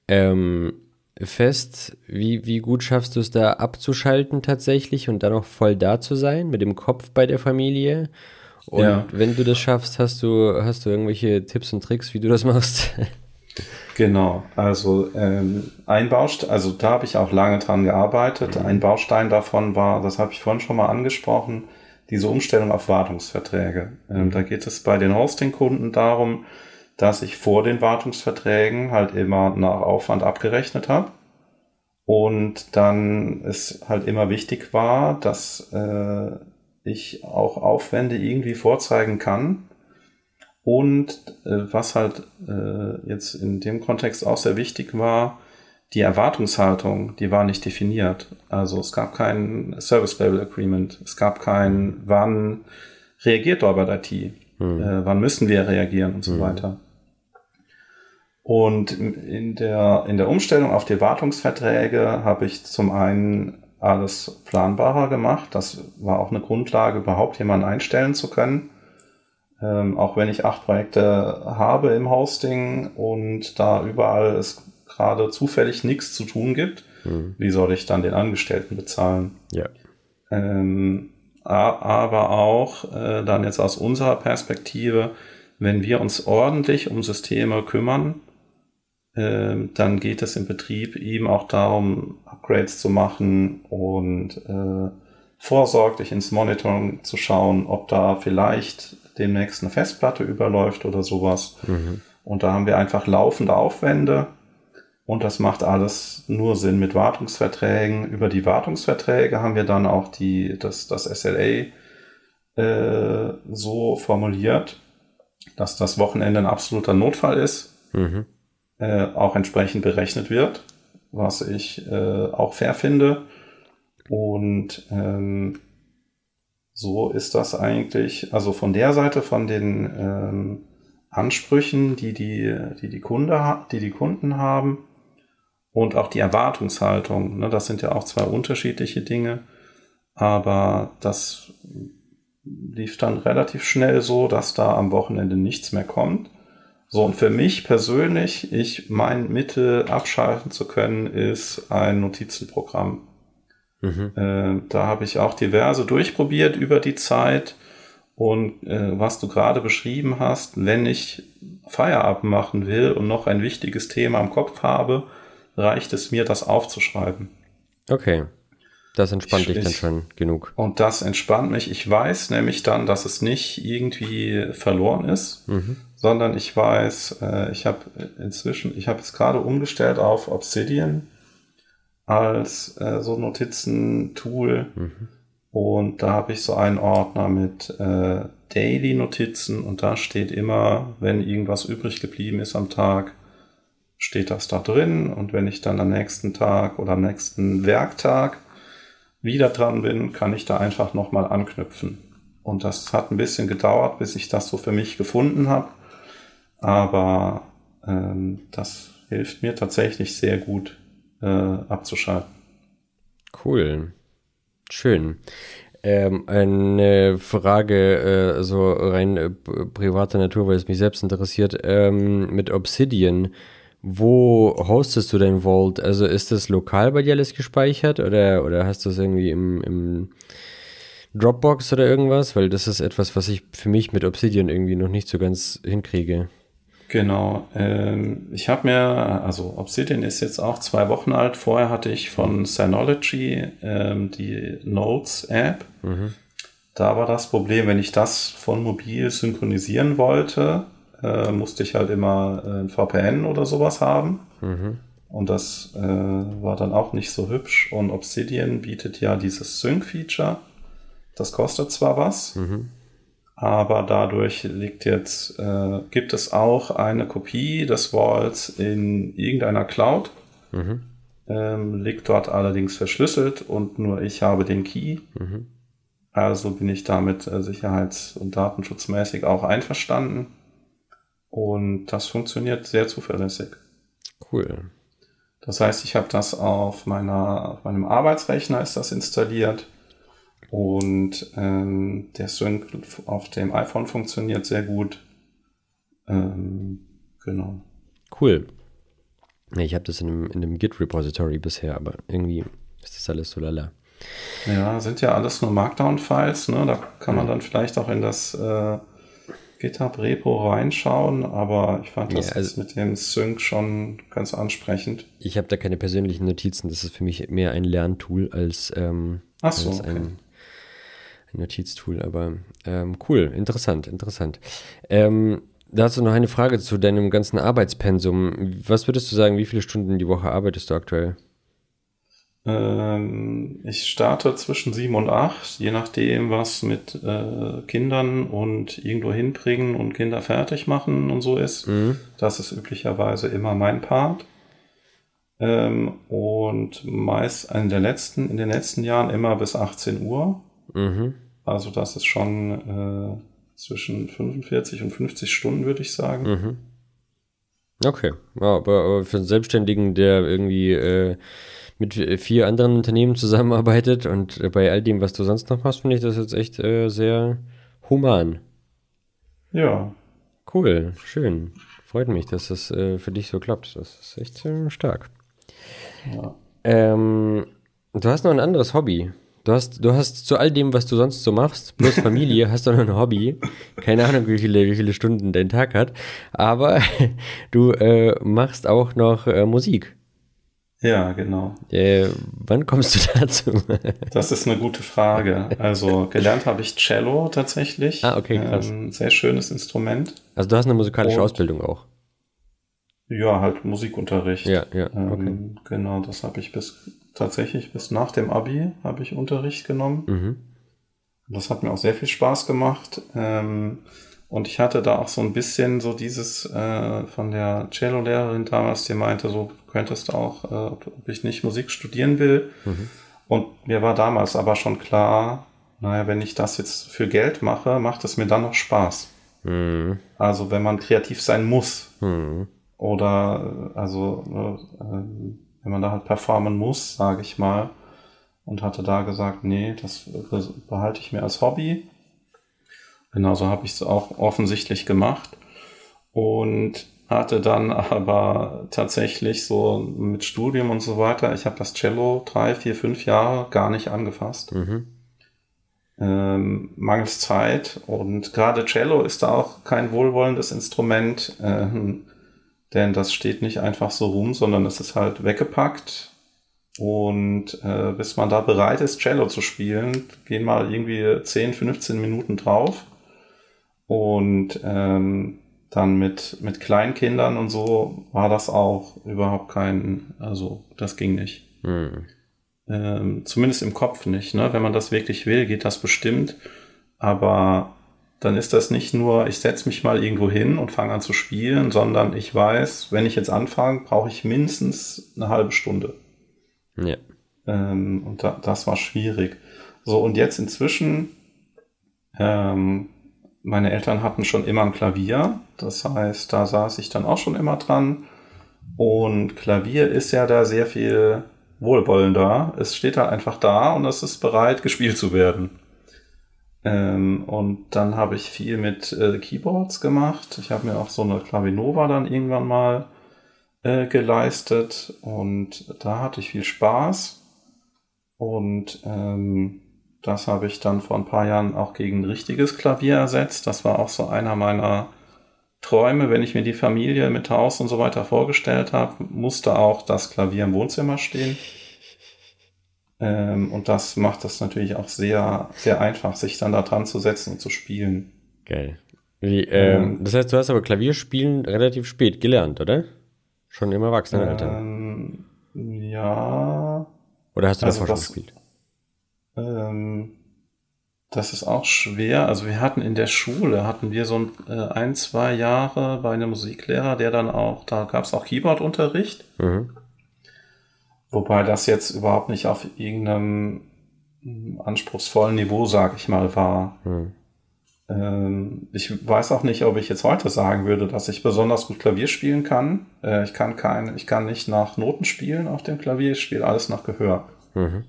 ähm, fest? Wie, wie gut schaffst du es da abzuschalten tatsächlich und dann noch voll da zu sein, mit dem Kopf bei der Familie? Und Ja. wenn du das schaffst, hast du, hast du irgendwelche Tipps und Tricks, wie du das machst? Genau, also ähm, ein Baustein, also da habe ich auch lange dran gearbeitet. Ein Baustein davon war, das habe ich vorhin schon mal angesprochen, diese Umstellung auf Wartungsverträge. Ähm, da geht es bei den Hosting-Kunden darum, dass ich vor den Wartungsverträgen halt immer nach Aufwand abgerechnet habe. Und dann es halt immer wichtig war, dass äh, ich auch Aufwände irgendwie vorzeigen kann. Und äh, was halt äh, jetzt in dem Kontext auch sehr wichtig war, die Erwartungshaltung, die war nicht definiert. Also es gab kein Service Level Agreement, es gab kein, wann reagiert Dolby IT, äh, wann müssen wir reagieren und so weiter. Und in der, in der Umstellung auf die Wartungsverträge habe ich zum einen alles planbarer gemacht. Das war auch eine Grundlage, überhaupt jemanden einstellen zu können. Ähm, auch wenn ich acht Projekte habe im Hosting und da überall es gerade zufällig nichts zu tun gibt, Hm. wie soll ich dann den Angestellten bezahlen? Ja. Ähm, aber auch äh, dann jetzt aus unserer Perspektive, wenn wir uns ordentlich um Systeme kümmern, dann geht es im Betrieb eben auch darum, Upgrades zu machen und äh, vorsorglich ins Monitoring zu schauen, ob da vielleicht demnächst eine Festplatte überläuft oder sowas. Mhm. Und da haben wir einfach laufende Aufwände. Und das macht alles nur Sinn mit Wartungsverträgen. Über die Wartungsverträge haben wir dann auch die, das, das SLA äh, so formuliert, dass das Wochenende ein absoluter Notfall ist, Mhm. Äh, auch entsprechend berechnet wird, was ich äh, auch fair finde. Und ähm, so ist das eigentlich, also von der Seite, von den ähm, Ansprüchen, die die, die, die, Kunde, die die Kunden haben und auch die Erwartungshaltung, ne, das sind ja auch zwei unterschiedliche Dinge, Aber das lief dann relativ schnell so, dass da am Wochenende nichts mehr kommt. So, und für mich persönlich, ich, mein Mittel abschalten zu können, ist ein Notizenprogramm. Mhm. Äh, da habe ich auch diverse durchprobiert über die Zeit. Und äh, was du gerade beschrieben hast, wenn ich Feierabend machen will und noch ein wichtiges Thema im Kopf habe, reicht es mir, das aufzuschreiben. Okay. Das entspannt ich, dich dann schon genug. Und das entspannt mich. Ich weiß nämlich dann, dass es nicht irgendwie verloren ist, mhm. Sondern ich weiß, äh, ich habe inzwischen, ich habe jetzt gerade umgestellt auf Obsidian als äh, so Notizen-Tool. Mhm. Und da habe ich so einen Ordner mit äh, Daily-Notizen und da steht immer, wenn irgendwas übrig geblieben ist am Tag, steht das da drin. Und wenn ich dann am nächsten Tag oder am nächsten Werktag wieder dran bin, kann ich da einfach nochmal anknüpfen. Und das hat ein bisschen gedauert, bis ich das so für mich gefunden habe. Aber ähm, das hilft mir tatsächlich sehr gut äh, abzuschalten. Cool. Schön. Ähm, eine Frage, äh, so rein äh, privater Natur, weil es mich selbst interessiert. Ähm, mit Obsidian, wo hostest du dein Vault? Also ist das lokal bei dir alles gespeichert oder, oder hast du es irgendwie im, im Dropbox oder irgendwas? Weil das ist etwas, was ich für mich mit Obsidian irgendwie noch nicht so ganz hinkriege. Genau. Ähm, ich habe mir, also Obsidian ist jetzt auch zwei Wochen alt. Vorher hatte ich von Synology ähm, die Notes-App. Mhm. Da war das Problem, wenn ich das von mobil synchronisieren wollte, äh, musste ich halt immer äh, ein VPN oder sowas haben. Mhm. Und das äh, war dann auch nicht so hübsch. Und Obsidian bietet ja dieses Sync-Feature. Das kostet zwar was, mhm aber dadurch liegt jetzt, äh, gibt es auch eine Kopie des Walls in irgendeiner Cloud. Mhm. Ähm, liegt dort allerdings verschlüsselt und nur ich habe den Key. Mhm. Also bin ich damit äh, sicherheits- und datenschutzmäßig auch einverstanden. Und das funktioniert sehr zuverlässig. Cool. Das heißt, ich habe das auf meiner, auf meinem Arbeitsrechner ist das installiert. Und ähm, der Sync auf dem iPhone funktioniert sehr gut. Ähm, genau. Cool. Ich habe das in einem, in einem Git-Repository bisher, aber irgendwie ist das alles so lala. Ja, sind ja alles nur Markdown-Files. Ne? Da kann man dann vielleicht auch in das äh, GitHub-Repo reinschauen, aber ich fand das ja, also mit dem Sync schon ganz ansprechend. Ich habe da keine persönlichen Notizen. Das ist für mich mehr ein Lerntool als, ähm, so, als okay. Notiztool, aber ähm, cool, interessant, interessant. Ähm, da hast du noch eine Frage zu deinem ganzen Arbeitspensum. Was würdest du sagen, wie viele Stunden die Woche arbeitest du aktuell? Ähm, ich starte zwischen sieben und acht, je nachdem, was mit äh, Kindern und irgendwo hinbringen und Kinder fertig machen und so ist. Mhm. Das ist üblicherweise immer mein Part. Ähm, und meist in, letzten, in den letzten Jahren immer bis 18 Uhr. Mhm. Also das ist schon äh, zwischen 45 und 50 Stunden, würde ich sagen. Mhm. Okay, ja, aber, aber, für einen Selbstständigen, der irgendwie äh, mit vier anderen Unternehmen zusammenarbeitet und äh, bei all dem, was du sonst noch machst, finde ich das jetzt echt äh, sehr human. Ja. Cool, schön. Freut mich, dass das äh, für dich so klappt. Das ist echt äh, stark. Ja. Ähm, du hast noch ein anderes Hobby. Du hast, du hast zu all dem, was du sonst so machst, plus Familie, hast du noch ein Hobby. Keine Ahnung, wie viele, wie viele Stunden dein Tag hat. Aber du äh, machst auch noch äh, Musik. Ja, genau. Äh, wann kommst du dazu? das ist eine gute Frage. Also gelernt habe ich Cello tatsächlich. Ah, okay, krass. Ähm, sehr schönes Instrument. Also du hast eine musikalische Und, Ausbildung auch. Ja, halt Musikunterricht. Ja, ja. Okay. Ähm, genau, das habe ich bis tatsächlich bis nach dem Abi habe ich Unterricht genommen. Mhm. Das hat mir auch sehr viel Spaß gemacht. Ähm, und ich hatte da auch so ein bisschen so dieses äh, von der Cello-Lehrerin damals, die meinte, so könntest du auch, äh, ob ich nicht Musik studieren will. Mhm. Und mir war damals aber schon klar, naja, wenn ich das jetzt für Geld mache, macht es mir dann noch Spaß. Mhm. Also wenn man kreativ sein muss. Mhm. Oder also äh, wenn man da halt performen muss, sage ich mal, und hatte da gesagt, nee, das behalte ich mir als Hobby. Genauso habe ich es auch offensichtlich gemacht und hatte dann aber tatsächlich so mit Studium und so weiter, ich habe das Cello drei, vier, fünf Jahre gar nicht angefasst. Mhm. Ähm, mangels Zeit und gerade Cello ist da auch kein wohlwollendes Instrument, äh, denn das steht nicht einfach so rum, sondern es ist halt weggepackt und äh, bis man da bereit ist, Cello zu spielen, gehen mal irgendwie 10, 15 Minuten drauf. Und ähm, dann mit, mit Kleinkindern und so war das auch überhaupt kein, also das ging nicht. Hm. Ähm, zumindest im Kopf nicht. Ne? Wenn man das wirklich will, geht das bestimmt. Aber dann ist das nicht nur, ich setze mich mal irgendwo hin und fange an zu spielen, sondern ich weiß, wenn ich jetzt anfange, brauche ich mindestens eine halbe Stunde. Ja. Ähm, und da, das war schwierig. So, und jetzt inzwischen, ähm, meine Eltern hatten schon immer ein Klavier. Das heißt, da saß ich dann auch schon immer dran. Und Klavier ist ja da sehr viel wohlwollender. Es steht halt einfach da und es ist bereit, gespielt zu werden. Ähm, und dann habe ich viel mit äh, Keyboards gemacht. Ich habe mir auch so eine Clavinova dann irgendwann mal äh, geleistet und da hatte ich viel Spaß. Und ähm, das habe ich dann vor ein paar Jahren auch gegen ein richtiges Klavier ersetzt. Das war auch so einer meiner Träume, wenn ich mir die Familie mit Haus und so weiter vorgestellt habe, musste auch das Klavier im Wohnzimmer stehen. Ähm, und das macht das natürlich auch sehr, sehr einfach, sich dann da dran zu setzen und zu spielen. Geil. Wie, ähm, Ähm. das heißt, du hast aber Klavierspielen relativ spät gelernt, oder? Schon im Erwachsenenalter. Ähm, ja, oder hast du also davor schon das- gespielt? Ähm, das ist auch schwer. Also wir hatten in der Schule, hatten wir so ein, äh, ein zwei Jahre bei einem Musiklehrer, der dann auch, da gab es auch Keyboardunterricht, Mhm. Wobei das jetzt überhaupt nicht auf irgendeinem anspruchsvollen Niveau, sag ich mal, war. Mhm. Ähm, ich weiß auch nicht, ob ich jetzt heute sagen würde, dass ich besonders gut Klavier spielen kann. Äh, ich kann kein, ich kann nicht nach Noten spielen auf dem Klavier, ich spiele alles nach Gehör. Mhm.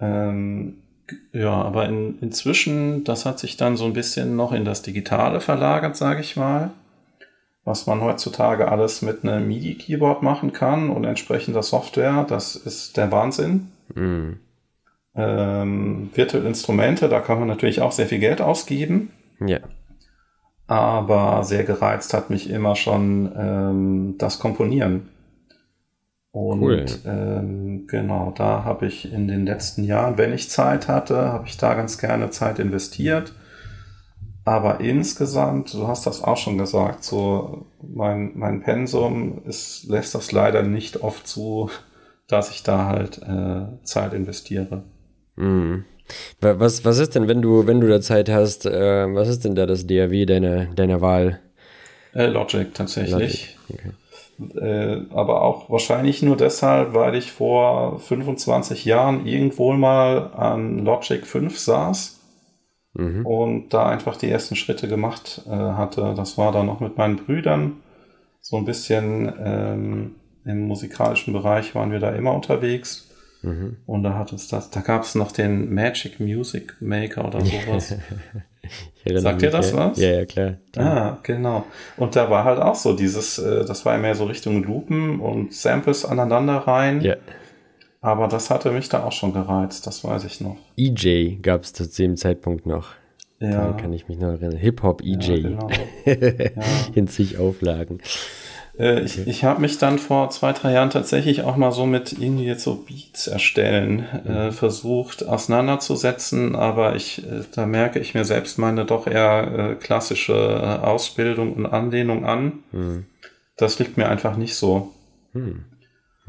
Ähm, ja, aber in, inzwischen, das hat sich dann so ein bisschen noch in das Digitale verlagert, sage ich mal. Was man heutzutage alles mit einem MIDI-Keyboard machen kann und entsprechender Software, das ist der Wahnsinn. Mhm. Ähm, virtuelle Instrumente, da kann man natürlich auch sehr viel Geld ausgeben, Ja. aber sehr gereizt hat mich immer schon ähm, das Komponieren. Und Cool. ähm, genau, da habe ich in den letzten Jahren, wenn ich Zeit hatte, habe ich da ganz gerne Zeit investiert. Aber insgesamt, du hast das auch schon gesagt, so mein, mein Pensum ist, lässt das leider nicht oft zu, dass ich da halt äh, Zeit investiere. Mhm. Wa- Was, was ist denn, wenn du, wenn du da Zeit hast, äh, was ist denn da das DAW deiner, deiner Wahl? Äh, Logic tatsächlich. Okay. Äh, aber auch wahrscheinlich nur deshalb, weil ich vor 25 Jahren irgendwo mal an Logic 5 saß Mhm. und da einfach die ersten Schritte gemacht äh, hatte. Das war dann noch mit meinen Brüdern. So ein bisschen ähm, im musikalischen Bereich waren wir da immer unterwegs. Mhm. Und da hat es das, da gab es noch den Magic Music Maker oder sowas. Sagt mich, das ja. was? Ja, ja, klar. Ah, genau. Und da war halt auch so dieses, äh, das war ja mehr so Richtung Loopen und Samples aneinander rein. Ja. Aber das hatte mich da auch schon gereizt, das weiß ich noch. EJ gab es zu dem Zeitpunkt noch. Ja, Daran kann ich mich noch erinnern. Hip-Hop EJ. ja genau. In zig Auflagen. Äh, ich ich habe mich dann vor zwei, drei Jahren tatsächlich auch mal so mit irgendwie jetzt so Beats erstellen äh, versucht auseinanderzusetzen, aber ich, äh, da merke ich mir selbst meine doch eher äh, klassische äh, Ausbildung und Anlehnung an. Hm. Das liegt mir einfach nicht so. Hm.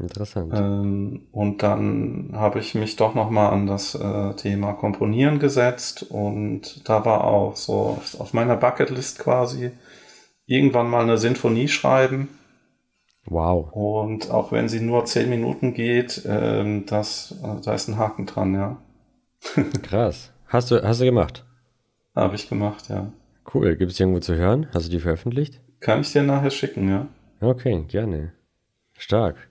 Interessant. Ähm, und dann habe ich mich doch nochmal an das äh, Thema Komponieren gesetzt und da war auch so auf, meiner Bucketlist quasi irgendwann mal eine Sinfonie schreiben. Wow. Und auch wenn sie nur zehn Minuten geht, ähm, das, äh, da ist ein Haken dran, ja. Krass. Hast du, hast du gemacht? Habe ich gemacht, ja. Cool. Gibt es irgendwo zu hören? Hast du die veröffentlicht? Kann ich dir nachher schicken, ja. Okay, gerne. Stark.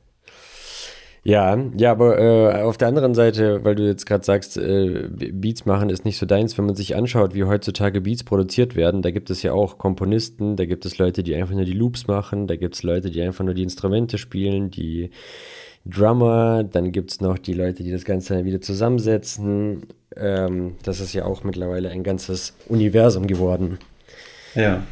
Ja, ja, aber äh, auf der anderen Seite, weil du jetzt gerade sagst, äh, Beats machen ist nicht so deins, wenn man sich anschaut, wie heutzutage Beats produziert werden, da gibt es ja auch Komponisten, da gibt es Leute, die einfach nur die Loops machen, da gibt es Leute, die einfach nur die Instrumente spielen, die Drummer, dann gibt es noch die Leute, die das Ganze wieder zusammensetzen. Ähm, das ist ja auch mittlerweile ein ganzes Universum geworden. Ja.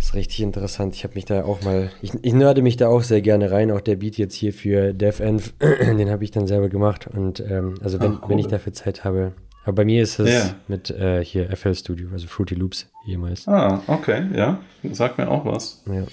Das ist richtig interessant. Ich habe mich da auch mal, ich, ich nörde mich da auch sehr gerne rein. Auch der Beat jetzt hier für DevEnv, den habe ich dann selber gemacht. Und ähm, also wenn, Ach, cool. wenn ich dafür Zeit habe. Aber bei mir ist es Ja. mit äh, hier FL Studio, also Fruity Loops jemals. Ah, okay, ja. Sagt mir auch was. Ja.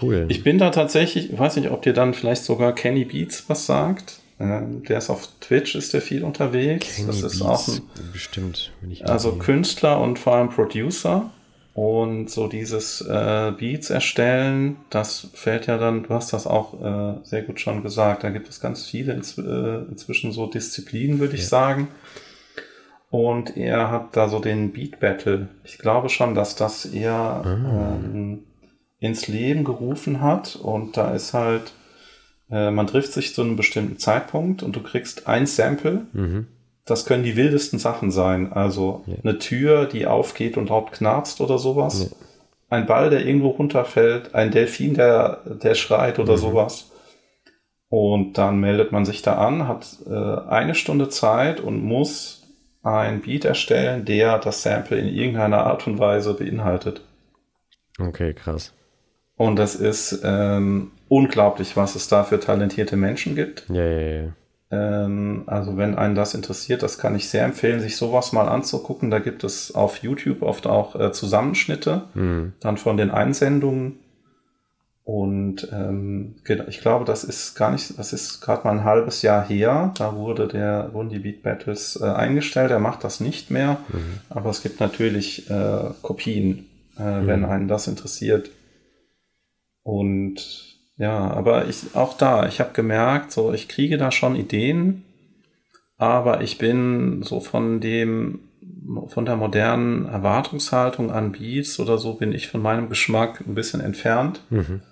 Cool. Ich bin da tatsächlich, ich weiß nicht, ob dir dann vielleicht sogar Kenny Beats was sagt. Ähm, der ist auf Twitch, ist der viel unterwegs. Kenny das ist Beats, auch ein, bestimmt. Also Künstler und vor allem Producer. Und so dieses äh, Beats erstellen, das fällt ja dann, du hast das auch äh, sehr gut schon gesagt, da gibt es ganz viele inz äh, inzwischen so Disziplinen, würde ich Ja. sagen. Und er hat da so den Beat Battle. Ich glaube schon, dass das eher Ah. ähm, ins Leben gerufen hat. Und da ist halt, äh, man trifft sich zu einem bestimmten Zeitpunkt und du kriegst ein Sample. Mhm. Das können die wildesten Sachen sein. Also Ja. eine Tür, die aufgeht und laut knarzt oder sowas. Ja. Ein Ball, der irgendwo runterfällt. Ein Delfin, der, der schreit Mhm. oder sowas. Und dann meldet man sich da an, hat äh, eine Stunde Zeit und muss ein Beat erstellen, der das Sample in irgendeiner Art und Weise beinhaltet. Okay, krass. Und das ist ähm, unglaublich, was es da für talentierte Menschen gibt. Ja, ja, ja. Ähm, also wenn einen das interessiert, das kann ich sehr empfehlen, sich sowas mal anzugucken. Da gibt es auf YouTube oft auch äh, Zusammenschnitte, Mhm. dann von den Einsendungen. Und ähm, ich glaube, das ist gar nicht, das ist gerade mal ein halbes Jahr her. Da wurde der, wurden die Beat Battles äh, eingestellt. Er macht das nicht mehr. Aber es gibt natürlich äh, Kopien, äh, wenn einen das interessiert. Und ja, aber ich auch da, ich habe gemerkt, so ich kriege da schon Ideen, aber ich bin so von dem von der modernen Erwartungshaltung an Beats oder so bin ich von meinem Geschmack ein bisschen entfernt Mhm.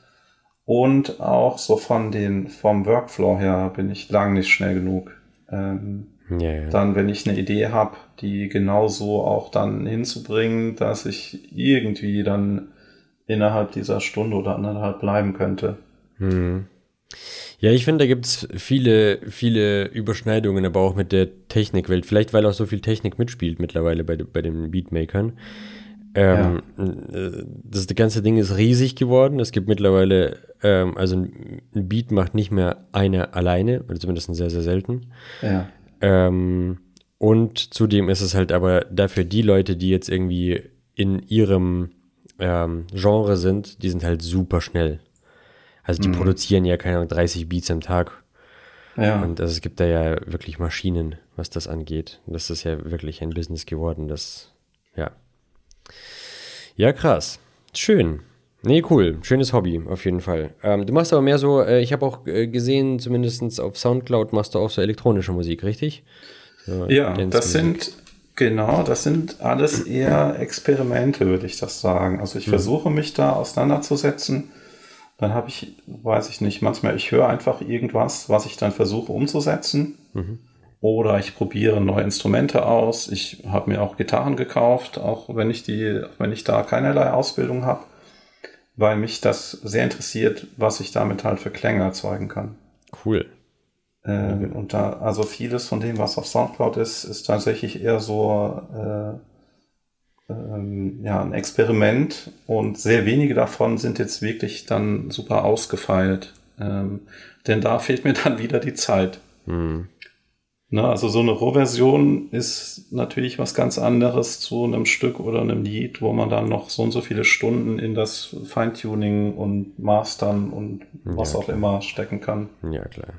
und auch so von den vom Workflow her bin ich lang nicht schnell genug. Ähm, Ja, ja. dann, wenn ich eine Idee habe, die genauso auch dann hinzubringen, dass ich irgendwie dann innerhalb dieser Stunde oder anderthalb bleiben könnte. Mhm. Ja, ich finde, da gibt es viele, viele Überschneidungen, aber auch mit der Technikwelt. Vielleicht, weil auch so viel Technik mitspielt mittlerweile bei, bei den Beatmakern. Ähm, äh, Das ganze Ding ist riesig geworden. Es gibt mittlerweile, ähm, also ein ein Beat macht nicht mehr einer alleine, oder zumindest sehr, sehr selten. Ja. Ähm, und zudem ist es halt aber dafür die Leute, die jetzt irgendwie in ihrem ähm, Genre sind, die sind halt super schnell. Also die produzieren ja, keine Ahnung, 30 Beats am Tag. Ja. Und also es gibt da ja wirklich Maschinen, was das angeht. Das ist ja wirklich ein Business geworden, das, ja. Ja, krass. Schön. Nee, cool. Schönes Hobby, auf jeden Fall. Ähm, du machst aber mehr so, äh, ich habe auch äh, gesehen, zumindest auf Soundcloud machst du auch so elektronische Musik, richtig? So Ja, das sind, genau, das sind alles eher Experimente, würde ich das sagen. Also ich versuche mich da auseinanderzusetzen. Dann habe ich, weiß ich nicht, manchmal, ich höre einfach irgendwas, was ich dann versuche umzusetzen. Oder ich probiere neue Instrumente aus. Ich habe mir auch Gitarren gekauft, auch wenn ich die, wenn ich da keinerlei Ausbildung habe, weil mich das sehr interessiert, was ich damit halt für Klänge erzeugen kann. Cool. Ähm, Und da, also vieles von dem, was auf Soundcloud ist, ist tatsächlich eher so äh, ähm, ja, ein Experiment und sehr wenige davon sind jetzt wirklich dann super ausgefeilt. Ähm, denn da fehlt mir dann wieder die Zeit. Hm. Ne, also so eine Rohversion ist natürlich was ganz anderes zu einem Stück oder einem Lied, wo man dann noch so und so viele Stunden in das Feintuning und Mastern und was Ja, auch immer stecken kann. Ja, klar.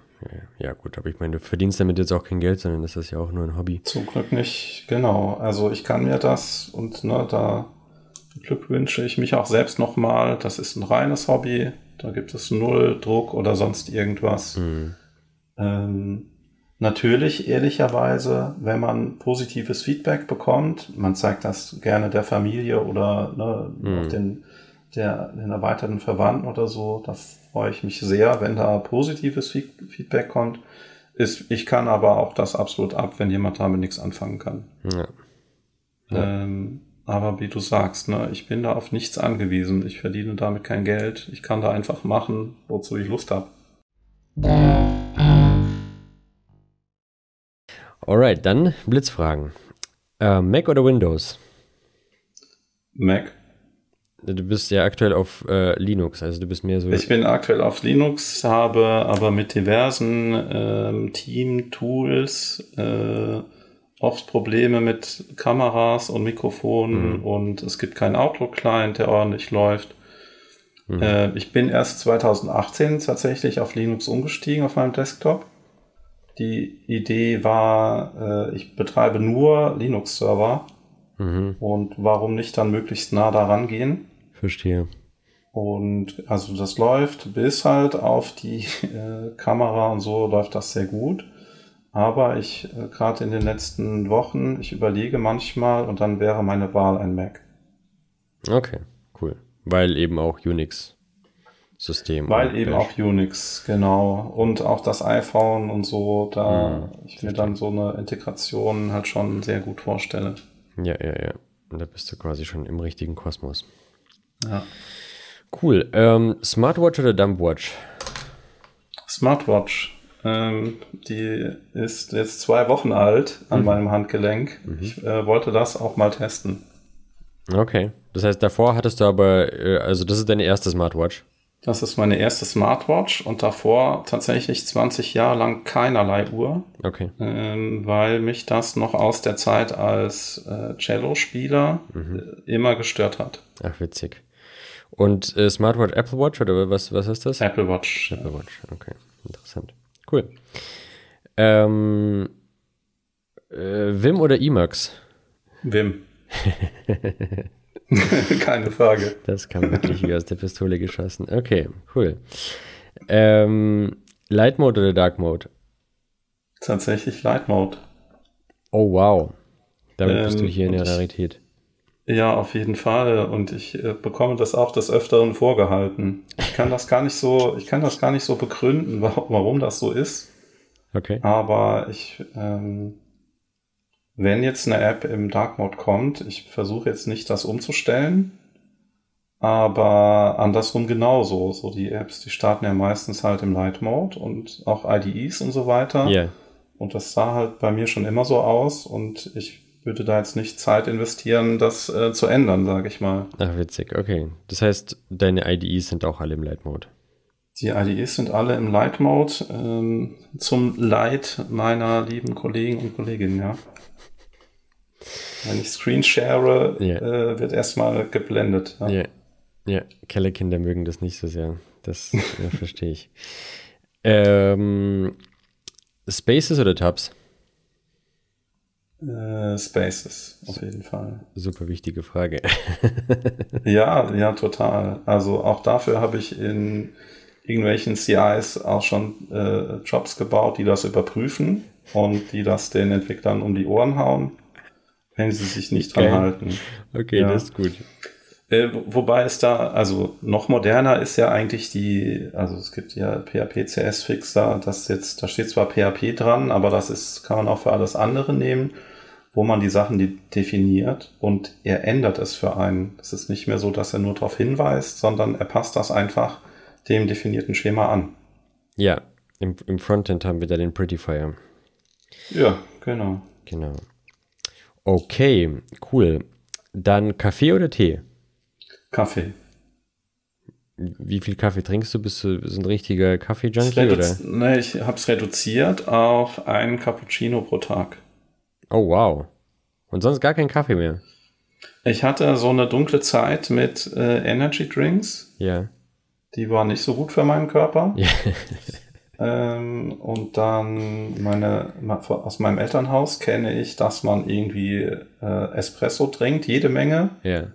Ja, gut, aber ich meine, du verdienst damit jetzt auch kein Geld, sondern das ist ja auch nur ein Hobby. Zum Glück nicht, genau. Also ich kann mir das und ne, da beglückwünsche ich mich auch selbst nochmal. Das ist ein reines Hobby. Da gibt es null Druck oder sonst irgendwas. Hm. Ähm, natürlich, ehrlicherweise, wenn man positives Feedback bekommt, man zeigt das gerne der Familie oder ne, Mhm. den, der, den erweiterten Verwandten oder so, da freue ich mich sehr, wenn da positives Feedback kommt. Ist, ich kann aber auch das absolut ab, wenn jemand damit nichts anfangen kann. Ja. Ähm, aber wie du sagst, ne, ich bin da auf nichts angewiesen. Ich verdiene damit kein Geld. Ich kann da einfach machen, wozu ich Lust habe. Alright, dann Blitzfragen. Äh, Mac oder Windows? Mac. Du bist ja aktuell auf äh, Linux, also du bist mehr so. Ich bin aktuell auf Linux, habe aber mit diversen ähm, Team-Tools äh, oft Probleme mit Kameras und Mikrofonen Mhm. und es gibt keinen Outlook-Client, der ordentlich läuft. Mhm. Äh, ich bin erst 2018 tatsächlich auf Linux umgestiegen auf meinem Desktop. Die Idee war, äh, ich betreibe nur Linux-Server Mhm, und warum nicht dann möglichst nah daran gehen? Verstehe. Und also das läuft bis halt auf die äh, Kamera und so läuft das sehr gut. Aber ich, äh, gerade in den letzten Wochen, ich überlege manchmal und dann wäre meine Wahl ein Mac. Okay, cool. Weil eben auch Unix-System. Weil und eben Bash. auch Unix, genau. Und auch das iPhone und so, da Mhm, ich mir dann so eine Integration halt schon sehr gut vorstelle. Ja, ja, ja. Und da bist du quasi schon im richtigen Kosmos. Ja. Cool. Ähm, Smartwatch oder Dumpwatch? Smartwatch. Ähm, die ist jetzt zwei Wochen alt an meinem Handgelenk. Ich äh, wollte das auch mal testen. Okay. Das heißt, davor hattest du aber, äh, also das ist deine erste Smartwatch. Das ist meine erste Smartwatch und davor tatsächlich 20 Jahre lang keinerlei Uhr, Okay. ähm, weil mich das noch aus der Zeit als äh, Cello-Spieler äh, immer gestört hat. Ach, witzig. Und äh, Smartwatch, Apple Watch oder was, was ist das? Apple Watch. Apple Watch, okay. Interessant. Cool. Ähm, äh, Wim oder Emacs? Wim. Keine Frage. Das kam wirklich wie aus der Pistole geschossen. Okay, cool. Ähm, Light Mode oder Dark Mode? Tatsächlich Light Mode. Oh, wow. Damit bist du Ähm, hier in der Rarität. Ja, auf jeden Fall. Und ich äh, bekomme das auch des Öfteren vorgehalten. Ich kann das gar nicht so, ich kann das gar nicht so begründen, wa- warum das so ist. Okay. Aber ich, ähm, wenn jetzt eine App im Dark Mode kommt, ich versuche jetzt nicht das umzustellen, aber andersrum genauso. So die Apps, die starten ja meistens halt im Light Mode und auch IDEs und so weiter. Ja, Und das sah halt bei mir schon immer so aus und ich würde da jetzt nicht Zeit investieren, das äh, zu ändern, sage ich mal. ach, witzig. Okay. Das heißt, deine IDEs sind auch alle im Light Mode. Die IDEs sind alle im Light Mode ähm, zum Leid meiner lieben Kollegen und Kolleginnen, ja. Wenn ich Screen share, Ja. äh, wird erstmal geblendet. Ja. Ja, ja. Kellerkinder mögen das nicht so sehr. Das ja, verstehe ich. Ähm, Spaces oder Tabs? Äh, Spaces, auf jeden Fall. Super wichtige Frage. Ja, ja, total. Also auch dafür habe ich in irgendwelchen CIs auch schon äh, Jobs gebaut, die das überprüfen und die das den Entwicklern um die Ohren hauen, wenn sie sich nicht dran halten. Okay, Ja. das ist gut. Äh, wo- wobei es da, also noch moderner ist ja eigentlich die, also es gibt ja PHP CS Fixer, das jetzt, da steht zwar PHP dran, aber das ist, kann man auch für alles andere nehmen, wo man die Sachen de definiert und er ändert es für einen. Es ist nicht mehr so, dass er nur darauf hinweist, sondern er passt das einfach dem definierten Schema an. Ja, im, im Frontend haben wir da den Prettyfire. Ja, genau. Genau. Okay, cool. Dann Kaffee oder Tee? Kaffee. Wie viel Kaffee trinkst du? Bist du du ein richtiger Ich, Kaffee-Junkie nee, ich habe es reduziert auf einen Cappuccino pro Tag. Oh, wow. Und sonst gar keinen Kaffee mehr? Ich hatte so eine dunkle Zeit mit äh, Energy Drinks. Ja. Die war nicht so gut für meinen Körper. Ja. Ähm, und dann meine, aus meinem Elternhaus kenne ich, dass man irgendwie äh, Espresso trinkt, jede Menge. Ja.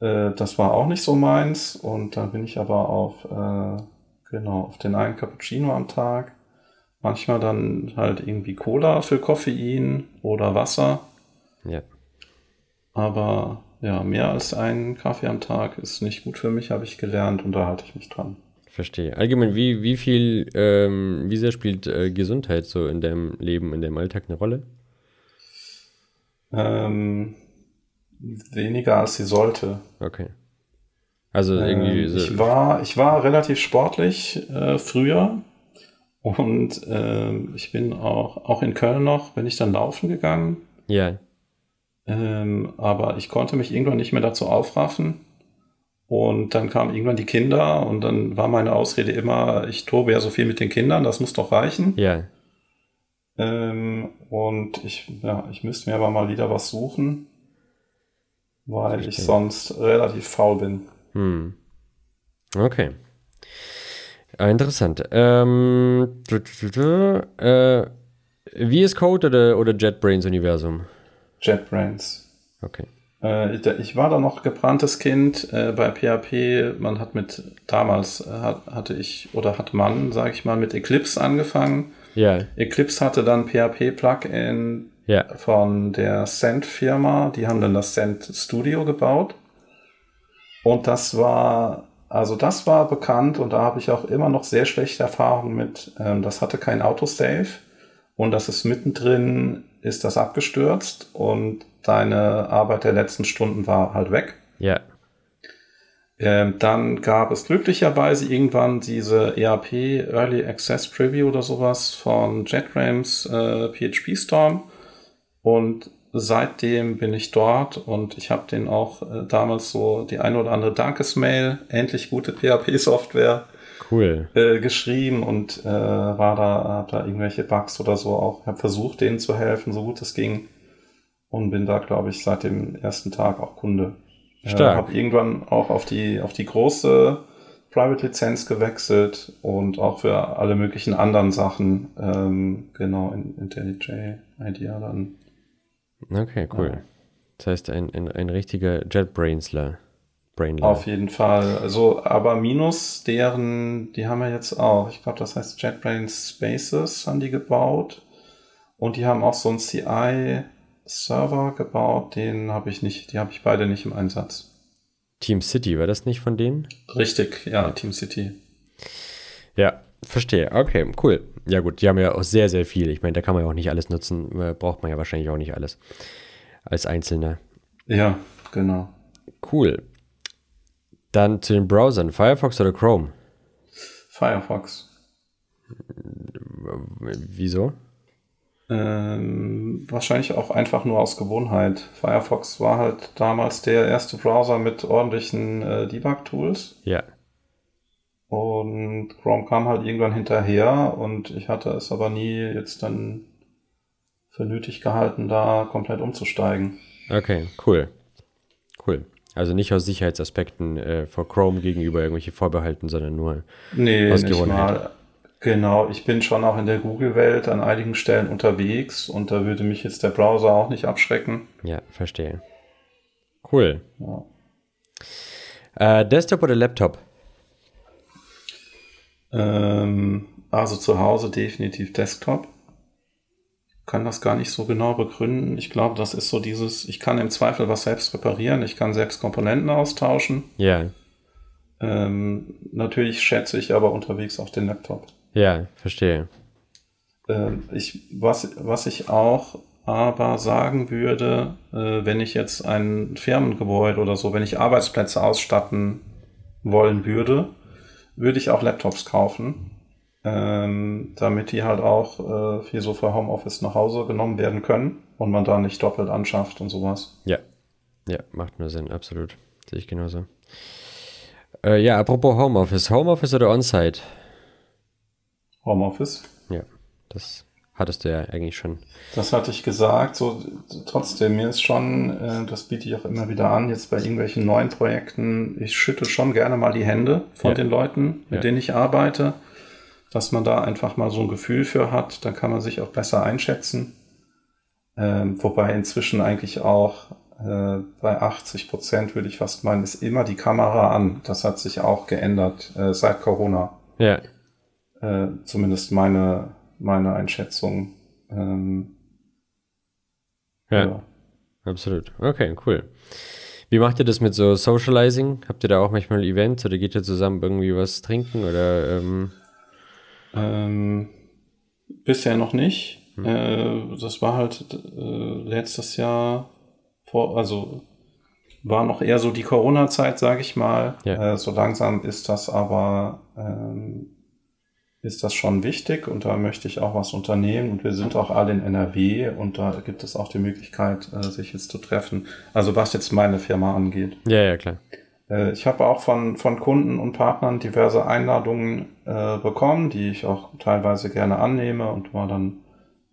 Äh, das war auch nicht so meins. Und dann bin ich aber auf, äh, genau, auf den einen Cappuccino am Tag. Manchmal dann halt irgendwie Cola für Koffein oder Wasser. Ja. Aber ja, mehr als einen Kaffee am Tag ist nicht gut für mich, habe ich gelernt und da halte ich mich dran. verstehe. Allgemein, wie, wie viel, ähm, wie sehr spielt äh, Gesundheit so in deinem Leben, in deinem Alltag eine Rolle? Ähm, weniger als sie sollte. Okay. Also irgendwie Ähm, ich, war, ich war relativ sportlich äh, früher und ähm, ich bin auch, auch in Köln noch, bin ich dann laufen gegangen, ja, ähm, aber ich konnte mich irgendwann nicht mehr dazu aufraffen. Und dann kamen irgendwann die Kinder und dann war meine Ausrede immer, ich tobe ja so viel mit den Kindern, das muss doch reichen. ja, Ähm, und ich, ja, ich müsste mir aber mal wieder was suchen, weil ich sonst relativ faul bin. hm. Okay. Ah, interessant. Ähm, äh, VS Code oder, oder JetBrains Universum? JetBrains. Okay. Äh, ich- war da noch gebranntes Kind äh, bei PHP. Man hat mit, damals hat, hatte ich, oder hat man, sage ich mal, mit Eclipse angefangen. Ja, Eclipse hatte dann PHP-Plugin ja, von der Cent-Firma. Die haben dann das Cent Studio gebaut. Und das war, also das war bekannt und da habe ich auch immer noch sehr schlechte Erfahrungen mit. Ähm, das hatte kein Autosave und das ist mittendrin, ist das abgestürzt und deine Arbeit der letzten Stunden war halt weg. ja, Ähm, dann gab es glücklicherweise irgendwann diese ERP Early Access Preview oder sowas von JetRams äh, PHP Storm. Und seitdem bin ich dort und ich habe den auch äh, damals so die eine oder andere Dankesmail, endlich gute PHP-Software cool. äh, geschrieben und äh, war da, hab da irgendwelche Bugs oder so auch, habe versucht, denen zu helfen, so gut es ging. Und bin da, glaube ich, seit dem ersten Tag auch Kunde. Äh, Stark. habe irgendwann auch auf die, auf die große Private-Lizenz gewechselt und auch für alle möglichen anderen Sachen, ähm, genau, in IntelliJ IDEA dann. Okay, cool. Das heißt, ein, ein, ein richtiger JetBrainsler. Brainler. Auf jeden Fall. Also, aber minus deren, die haben wir jetzt auch. Ich glaube, das heißt JetBrains Spaces haben die gebaut. Und die haben auch so einen CI-Server gebaut. Den habe ich nicht, die habe ich beide nicht im Einsatz. Team City, war das nicht von denen? Richtig, ja, TeamCity. Ja, verstehe. Okay, cool. Ja gut, die haben ja auch sehr, sehr viel. Ich meine, da kann man ja auch nicht alles nutzen. Äh, Braucht man ja wahrscheinlich auch nicht alles. Als Einzelner. Ja, genau. Cool. Dann zu den Browsern. Firefox oder Chrome? Firefox. Wieso? Ähm, wahrscheinlich auch einfach nur aus Gewohnheit. Firefox war halt damals der erste Browser mit ordentlichen äh, Debug-Tools. Ja. Und Chrome kam halt irgendwann hinterher und ich hatte es aber nie jetzt dann für nötig gehalten, da komplett umzusteigen. Okay, cool. Cool. Also nicht aus Sicherheitsaspekten äh, vor Chrome gegenüber irgendwelche Vorbehalten, sondern nur. Nee, Aus Gewohnheit. mal. Genau, ich bin schon auch in der Google-Welt an einigen Stellen unterwegs und da würde mich jetzt der Browser auch nicht abschrecken. Ja, verstehe. Cool. Ja. Äh, Desktop oder Laptop? Ähm, also zu Hause definitiv Desktop. Kann das gar nicht so genau begründen. Ich glaube, das ist so dieses, ich kann im Zweifel was selbst reparieren, ich kann selbst Komponenten austauschen. Ja. Ähm, natürlich schätze ich aber unterwegs auch den Laptop. Ja, verstehe. Ähm, ich, was, was ich auch aber sagen würde, äh, wenn ich jetzt ein Firmengebäude oder so, wenn ich Arbeitsplätze ausstatten wollen würde, würde ich auch Laptops kaufen, ähm, damit die halt auch äh, viel so für Homeoffice nach Hause genommen werden können und man da nicht doppelt anschafft und sowas. Ja. Ja, macht nur Sinn, absolut. Sehe ich genauso. Äh, ja, apropos Homeoffice. Homeoffice oder On-Site? Homeoffice. Ja, das hattest du ja eigentlich schon. Das hatte ich gesagt. So, trotzdem, mir ist schon, äh, das biete ich auch immer wieder an, jetzt bei irgendwelchen neuen Projekten, ich schüttel schon gerne mal die Hände von Ja. den Leuten, mit Ja. denen ich arbeite, dass man da einfach mal so ein Gefühl für hat, dann kann man sich auch besser einschätzen. Ähm, wobei inzwischen eigentlich auch äh, bei 80 Prozent würde ich fast meinen, ist immer die Kamera an. Das hat sich auch geändert äh, seit Corona. Ja, Äh, zumindest meine, meine Einschätzung. Ähm, ja, ja. absolut. Okay, cool. Wie macht ihr das mit so Socializing? Habt ihr da auch manchmal Events oder geht ihr zusammen irgendwie was trinken oder ähm, Ähm, bisher noch nicht. Äh, das war halt äh, letztes Jahr vor, also war noch eher so die Corona-Zeit, sage ich mal. Ja. Äh, so langsam ist das aber ähm, ist das schon wichtig und da möchte ich auch was unternehmen und wir sind auch alle in NRW und da gibt es auch die Möglichkeit, äh, sich jetzt zu treffen. Also was jetzt meine Firma angeht. Ja, ja, klar. Äh, Ich habe auch von, von Kunden und Partnern diverse Einladungen äh, bekommen, die ich auch teilweise gerne annehme und war dann,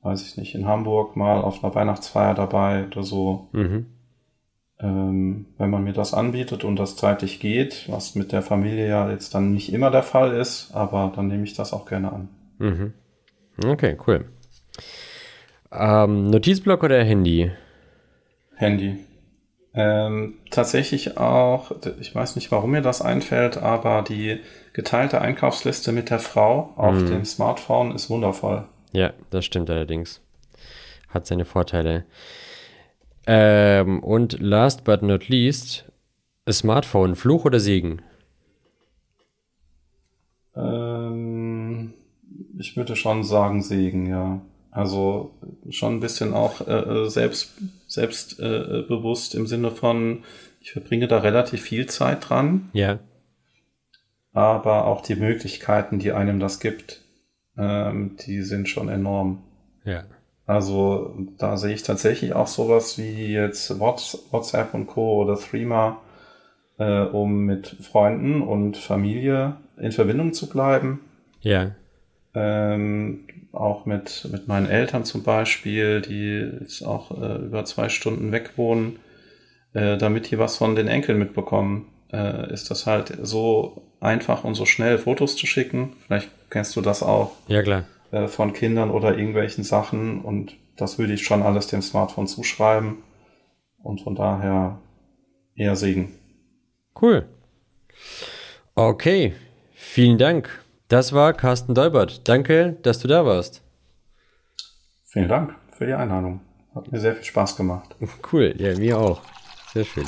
weiß ich nicht, in Hamburg mal auf einer Weihnachtsfeier dabei oder so. Mhm. Ähm, wenn man mir das anbietet und das zeitlich geht, was mit der Familie ja jetzt dann nicht immer der Fall ist, aber dann nehme ich das auch gerne an. Mhm. Okay, cool. Ähm, Notizblock oder Handy? Handy. Ähm, tatsächlich auch, ich weiß nicht, warum mir das einfällt, aber die geteilte Einkaufsliste mit der Frau auf Mhm. dem Smartphone ist wundervoll. Ja, das stimmt allerdings. Hat seine Vorteile. Ähm, und last but not least, Smartphone, Fluch oder Segen? Ähm, ich würde schon sagen Segen, ja. Also schon ein bisschen auch äh, selbst, selbst äh, bewusst im Sinne von, ich verbringe da relativ viel Zeit dran, Ja. aber auch die Möglichkeiten, die einem das gibt, ähm, die sind schon enorm. Ja. Also da sehe ich tatsächlich auch sowas wie jetzt Whats- WhatsApp und Co. oder Threema, äh, um mit Freunden und Familie in Verbindung zu bleiben. Ja. Ähm, auch mit, mit meinen Eltern zum Beispiel, die jetzt auch äh, über zwei Stunden weg wohnen, äh, damit die was von den Enkeln mitbekommen, äh, ist das halt so einfach und so schnell Fotos zu schicken. Vielleicht kennst du das auch Ja, klar. Äh, von Kindern oder irgendwelchen Sachen und das würde ich schon alles dem Smartphone zuschreiben und von daher eher Segen. Cool. Okay. Vielen Dank. Das war Carsten Deubert. Danke, dass du da warst. Vielen Dank für die Einladung. Hat mir sehr viel Spaß gemacht. Cool. Ja, mir auch. Sehr schön.